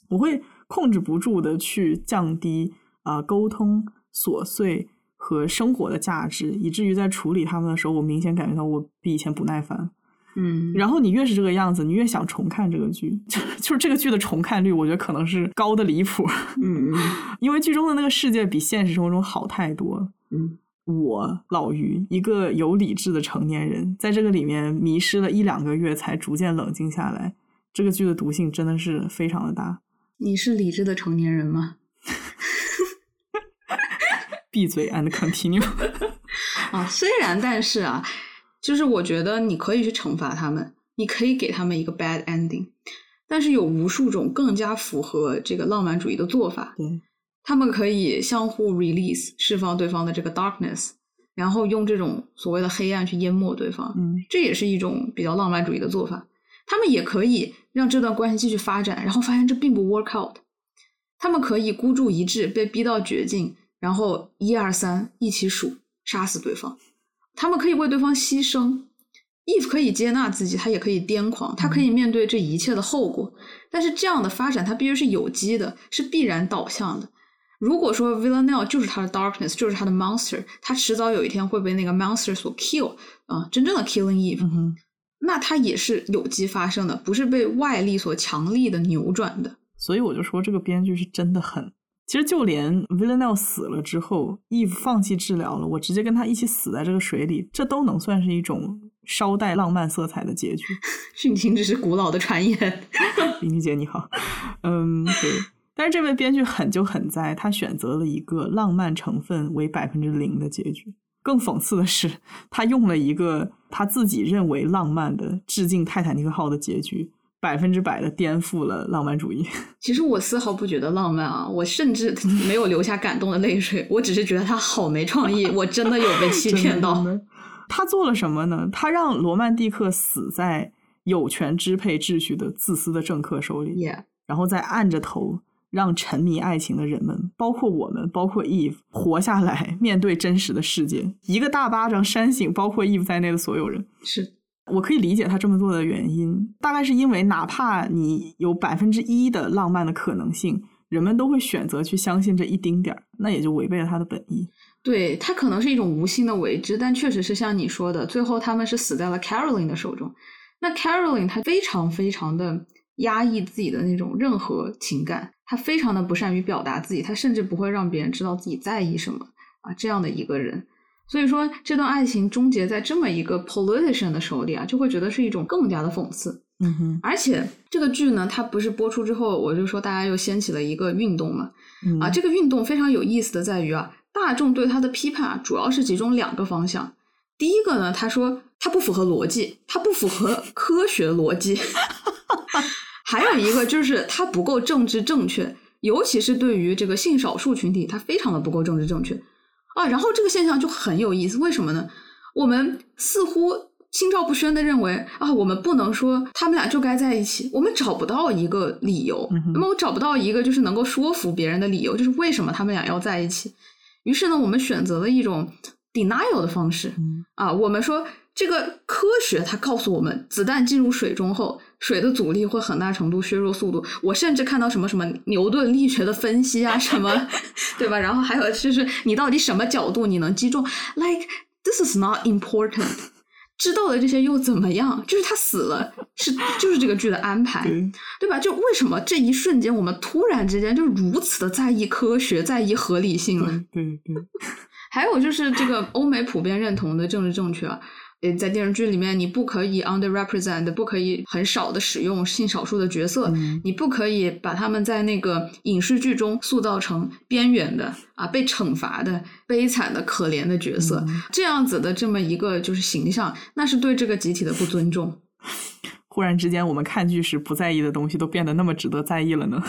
我会控制不住的去降低啊、呃沟通琐碎和生活的价值，以至于在处理他们的时候，我明显感觉到我比以前不耐烦。嗯，然后你越是这个样子，你越想重看这个剧，就 就是这个剧的重看率，我觉得可能是高的离谱。嗯嗯 因为剧中的那个世界比现实生活中好太多了。嗯，我老于一个有理智的成年人，在这个里面迷失了一两个月，才逐渐冷静下来。这个剧的毒性真的是非常的大。你是理智的成年人吗？闭嘴，and continue。啊，虽然但是啊，就是我觉得你可以去惩罚他们，你可以给他们一个 bad ending，但是有无数种更加符合这个浪漫主义的做法。对，他们可以相互 release 释放对方的这个 darkness，然后用这种所谓的黑暗去淹没对方，嗯，这也是一种比较浪漫主义的做法。他们也可以让这段关系继续发展，然后发现这并不 work out。他们可以孤注一掷，被逼到绝境，然后一二三一起数，杀死对方。他们可以为对方牺牲。Eve 可以接纳自己，他也可以癫狂，他可以面对这一切的后果。但是这样的发展，它必须是有机的，是必然导向的。如果说 Villanelle 就是他的 darkness，就是他的 monster，他迟早有一天会被那个 monster 所 kill 啊、真正的 killing Eve，、哼，那它也是有机发生的，不是被外力所强力的扭转的。所以我就说这个编剧是真的狠。其实就连 Villanelle 死了之后，Eve 放弃治疗了，我直接跟他一起死在这个水里，这都能算是一种稍带浪漫色彩的结局。殉情只是古老的传言。林妮姐你好，嗯，对。但是这位编剧狠就狠在，他选择了一个浪漫成分为百分之零的结局。更讽刺的是，他用了一个他自己认为浪漫的致敬泰坦尼克号的结局，百分之百的颠覆了浪漫主义。其实我丝毫不觉得浪漫啊，我甚至没有流下感动的泪水，我只是觉得他好没创意，我真的有被欺骗到。他做了什么呢？他让罗曼蒂克死在有权支配秩序的自私的政客手里。然后再按着头让沉迷爱情的人们，包括我们，包括 Eve 活下来，面对真实的世界。一个大巴掌扇醒包括 Eve 在内的所有人。是我可以理解他这么做的原因，大概是因为哪怕你有百分之一的浪漫的可能性，人们都会选择去相信这一丁点儿，那也就违背了他的本意。对，他可能是一种无心的为之，但确实是像你说的，最后他们是死在了 Caroline 的手中。那 Caroline 她非常非常的压抑自己的那种任何情感，她非常的不善于表达自己，他甚至不会让别人知道自己在意什么啊，这样的一个人。所以说，这段爱情终结在这么一个 politician 的手里啊，就会觉得是一种更加的讽刺。嗯哼，而且这个剧呢，它不是播出之后，我就说大家又掀起了一个运动嘛。嗯啊，这个运动非常有意思的在于啊，大众对他的批判啊，主要是集中两个方向。第一个呢，他说他不符合逻辑，他不符合科学逻辑；还有一个就是它不够政治正确，尤其是对于这个性少数群体，它非常的不够政治正确啊。然后这个现象就很有意思，为什么呢？我们似乎心照不宣的认为啊，我们不能说他们俩就该在一起，我们找不到一个理由，那么我找不到一个就是能够说服别人的理由，就是为什么他们俩要在一起。于是呢，我们选择了一种 denial 的方式嗯啊，我们说这个科学它告诉我们，子弹进入水中后，水的阻力会很大程度削弱速度。我甚至看到什么什么牛顿力学的分析啊，什么 对吧？然后还有就是你到底什么角度你能击中？Like this is not important。知道的这些又怎么样？就是他死了，是就是这个剧的安排。对，吧？就为什么这一瞬间我们突然之间就如此的在意科学、在意合理性了？对对对，还有就是这个欧美普遍认同的政治正确啊，呃，在电视剧里面你不可以 underrepresent，不可以很少的使用性少数的角色，嗯你不可以把他们在那个影视剧中塑造成边缘的啊，被惩罚的、悲惨的、可怜的角色，嗯这样子的这么一个就是形象，那是对这个集体的不尊重。忽然之间，我们看剧时不在意的东西都变得那么值得在意了呢。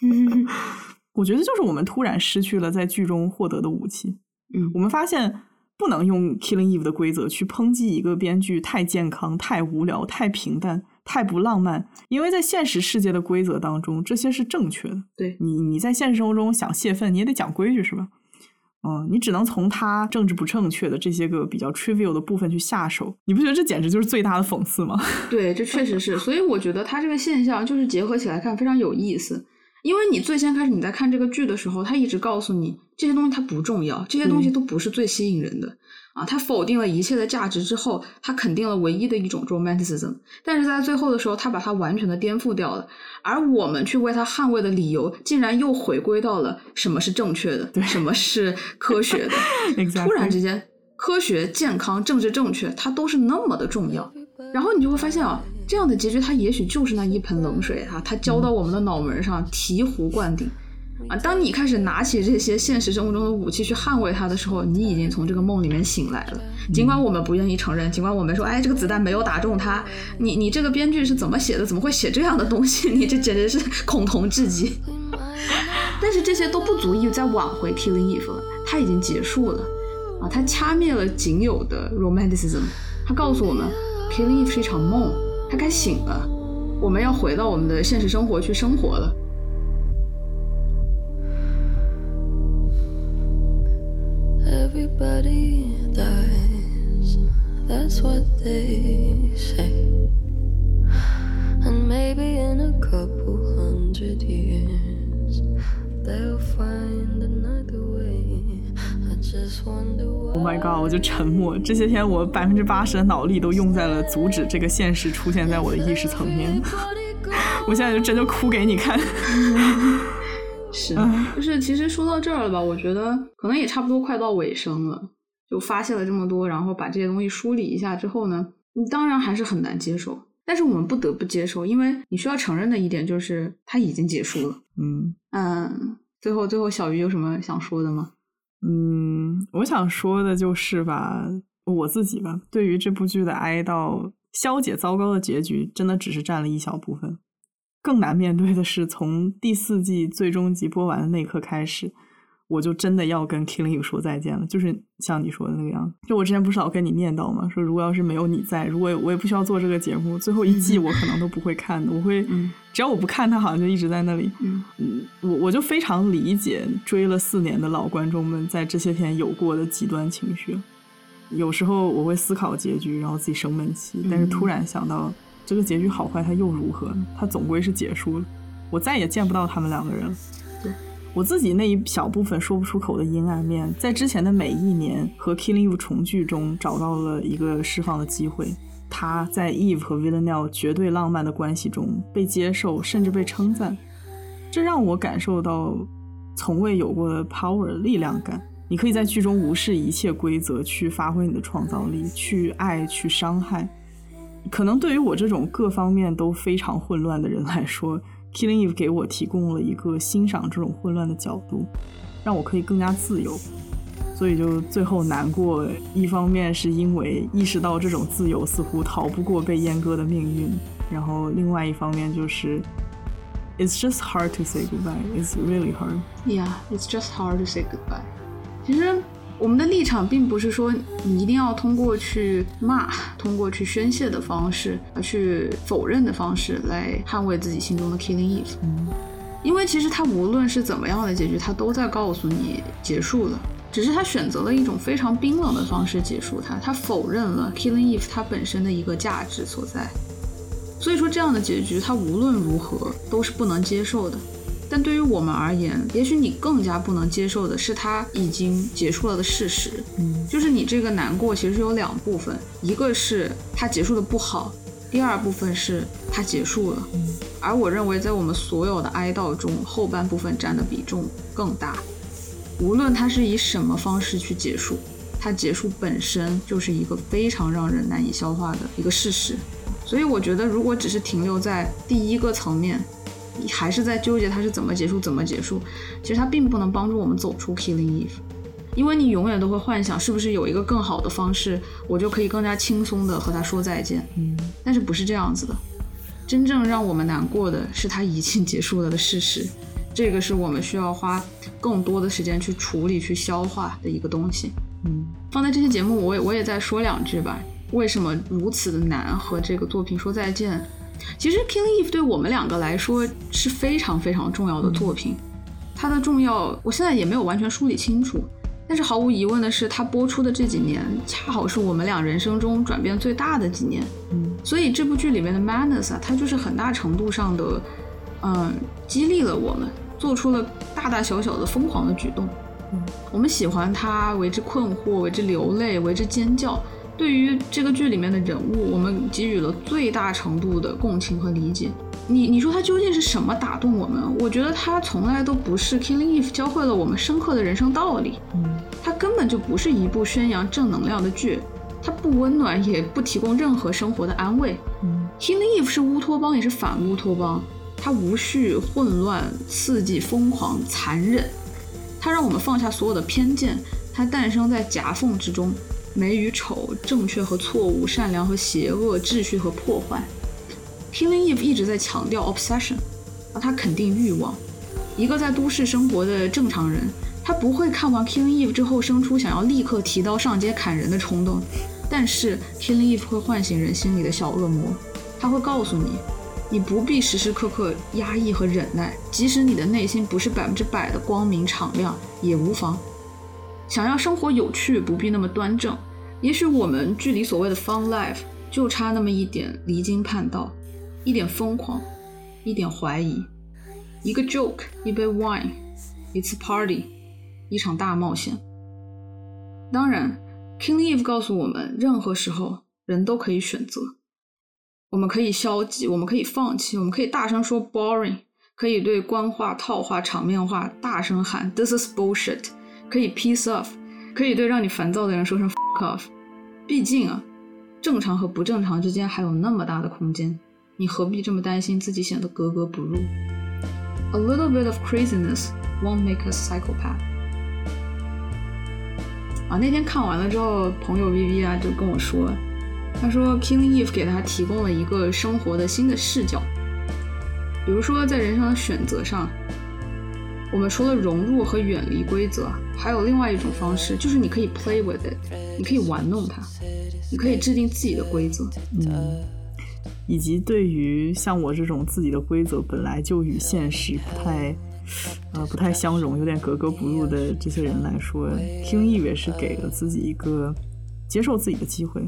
我觉得就是我们突然失去了在剧中获得的武器。嗯我们发现不能用 Killing Eve 的规则去抨击一个编剧太健康、太无聊、太平淡、太不浪漫，因为在现实世界的规则当中，这些是正确的。对你，你在现实生活中想泄愤，你也得讲规矩，是吧？嗯，你只能从他政治不正确的这些个比较 trivial 的部分去下手，你不觉得这简直就是最大的讽刺吗？对，这确实是，所以我觉得他这个现象就是结合起来看非常有意思。因为你最先开始你在看这个剧的时候，他一直告诉你这些东西它不重要，这些东西都不是最吸引人的、啊。他否定了一切的价值之后，他肯定了唯一的一种 romanticism，但是在最后的时候，他把它完全的颠覆掉了。而我们去为他捍卫的理由，竟然又回归到了什么是正确的，什么是科学的。Exactly 突然之间，科学、健康、政治正确，它都是那么的重要。然后你就会发现啊，这样的结局它也许就是那一盆冷水啊，它浇到我们的脑门上，醍醐灌顶啊。当你开始拿起这些现实生活中的武器去捍卫它的时候，你已经从这个梦里面醒来了。尽管我们不愿意承认，尽管我们说，哎，这个子弹没有打中他，你你这个编剧是怎么写的？怎么会写这样的东西？你这简直是恐同至极。但是这些都不足以再挽回 Killing Eve 了，它已经结束了啊，它掐灭了仅有的 romanticism，它告诉我们 Killing Eve 是一场梦，它该醒了，我们要回到我们的现实生活去生活了。Everybody dies, that's what they say. And maybe in a couple hundred years, they'll find another way. Oh my god！我就沉默。这些天我百分之八十的脑力都用在了阻止这个现实出现在我的意识层面。我现在就真的哭给你看。是，就是其实说到这儿了吧，我觉得可能也差不多快到尾声了。就发泄了这么多，然后把这些东西梳理一下之后呢，你当然还是很难接受。但是我们不得不接受，因为你需要承认的一点就是它已经结束了。嗯嗯，最后最后小鱼有什么想说的吗？嗯，我想说的就是吧，我自己吧，对于这部剧的哀悼，消解糟糕的结局，真的只是占了一小部分。更难面对的是，从第四季最终集播完的那一刻开始，我就真的要跟 Killing You 说再见了。就是像你说的那个样子，就我之前不是老跟你念叨吗？说如果要是没有你在，如果我也不需要做这个节目，最后一季我可能都不会看的。我会，嗯只要我不看，它好像就一直在那里。嗯嗯，我我就非常理解追了四年的老观众们在这些天有过的极端情绪。有时候我会思考结局，然后自己生闷气，但是突然想到这个结局好坏，它又如何？它总归是结束了，我再也见不到他们两个人了。我自己那一小部分说不出口的阴暗面，在之前的每一年和 Killing You 重聚中找到了一个释放的机会。他在 Eve 和 Villanelle 绝对浪漫的关系中被接受，甚至被称赞，这让我感受到从未有过的 power 力量感。你可以在剧中无视一切规则，去发挥你的创造力，去爱，去伤害。可能对于我这种各方面都非常混乱的人来说，《Killing Eve》给我提供了一个欣赏这种混乱的角度，让我可以更加自由。所以就最后难过，一方面是因为意识到这种自由似乎逃不过被阉割的命运，然后另外一方面就是，It's just hard to say goodbye. It's really hard. Yeah, it's just hard to say goodbye. 其实我们的立场并不是说你一定要通过去骂、通过去宣泄的方式，而去否认的方式来捍卫自己心中的 Killing Eve。嗯，因为其实他无论是怎么样的结局，他都在告诉你结束了。只是他选择了一种非常冰冷的方式结束它，他否认了 Killing Eve 它本身的一个价值所在。所以说，这样的结局，他无论如何都是不能接受的。但对于我们而言，也许你更加不能接受的是它已经结束了的事实。嗯，就是你这个难过其实有两部分，一个是它结束的不好，第二部分是它结束了。嗯，而我认为，在我们所有的哀悼中，后半部分占的比重更大。无论它是以什么方式去结束，它结束本身就是一个非常让人难以消化的一个事实。所以我觉得，如果只是停留在第一个层面，你还是在纠结它是怎么结束、怎么结束，其实它并不能帮助我们走出 Killing Eve，因为你永远都会幻想是不是有一个更好的方式，我就可以更加轻松的和他说再见。嗯，但是不是这样子的。真正让我们难过的是它已经结束了的事实。这个是我们需要花更多的时间去处理、去消化的一个东西。嗯，放在这期节目，我也我也再说两句吧。为什么如此的难和这个作品说再见？其实《Killing Eve》对我们两个来说是非常非常重要的作品。它的重要，我现在也没有完全梳理清楚。但是毫无疑问的是，它播出的这几年，恰好是我们俩人生中转变最大的几年。嗯，所以这部剧里面的 Madness 啊，它就是很大程度上的。嗯，激励了我们，做出了大大小小的疯狂的举动。嗯，我们喜欢他，为之困惑，为之流泪，为之尖叫。对于这个剧里面的人物，我们给予了最大程度的共情和理解。你你说他究竟是什么打动我们？我觉得他从来都不是《Killing Eve》教会了我们深刻的人生道理。嗯，它根本就不是一部宣扬正能量的剧，它不温暖，也不提供任何生活的安慰。嗯，《Killing Eve》是乌托邦，也是反乌托邦。它无序、混乱、刺激、疯狂、残忍，它让我们放下所有的偏见。它诞生在夹缝之中，美与丑，正确和错误，善良和邪恶，秩序和破坏。Killing Eve 一直在强调 obsession，啊，它肯定欲望。一个在都市生活的正常人，他不会看完 Killing Eve 之后生出想要立刻提刀上街砍人的冲动，但是 Killing Eve 会唤醒人心里的小恶魔，他会告诉你。你不必时时刻刻压抑和忍耐，即使你的内心不是百分之百的光明敞亮，也无妨。想要生活有趣，不必那么端正。也许我们距离所谓的 fun life 就差那么一点离经叛道，一点疯狂，一点怀疑。一个 joke，一杯 wine，一次 party，一场大冒险。当然，King Eve 告诉我们，任何时候人都可以选择。我们可以消极，我们可以放弃，我们可以大声说 boring，可以对官话、套话、场面话大声喊 this is bullshit，可以 peace off，可以对让你烦躁的人说声 fuck off。毕竟啊，正常和不正常之间还有那么大的空间，你何必这么担心自己显得格格不入？A little bit of craziness won't make us psychopath。啊，那天看完了之后，朋友 V V 啊就跟我说。他说，Killing Eve 给他提供了一个生活的新的视角。比如说，在人生的选择上，我们除了融入和远离规则，还有另外一种方式，就是你可以 play with it，你可以玩弄它，你可以制定自己的规则。嗯，以及对于像我这种自己的规则本来就与现实不太呃不太相容，有点格格不入的这些人来说，Killing Eve 也是给了自己一个接受自己的机会。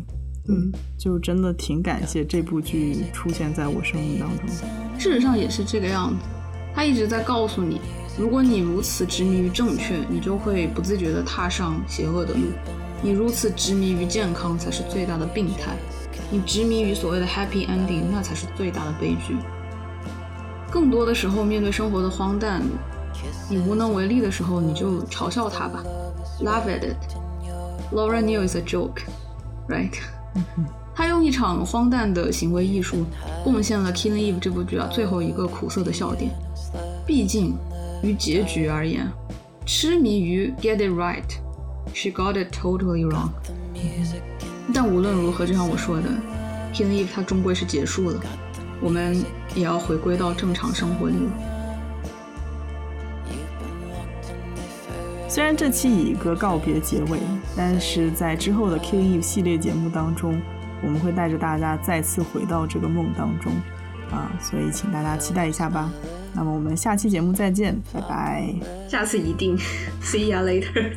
嗯，就真的挺感谢这部剧出现在我生命当中。事实上也是这个样子，他一直在告诉你，如果你如此执迷于正确，你就会不自觉地踏上邪恶的路；你如此执迷于健康，才是最大的病态；你执迷于所谓的 happy ending，那才是最大的悲剧。更多的时候，面对生活的荒诞，你无能为力的时候，你就嘲笑它吧，laugh at it。Laura knew is a joke, right? 他用一场荒诞的行为艺术，贡献了《Killing Eve》这部剧啊最后一个苦涩的笑点。毕竟，于结局而言，痴迷于 Get it right，she got it totally wrong。但无论如何，就像我说的，《，King Eve》它终归是结束了，我们也要回归到正常生活里了。虽然这期以一个告别结尾，但是在之后的 King Eve 系列节目当中，我们会带着大家再次回到这个梦当中，啊，所以请大家期待一下吧。那么我们下期节目再见，拜拜。下次一定，See you later。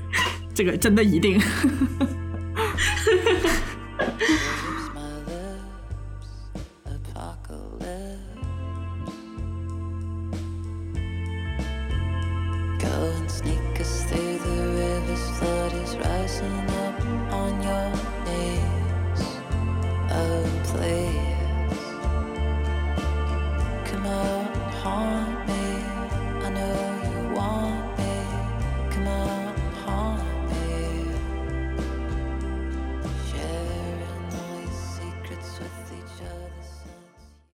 这个真的一定。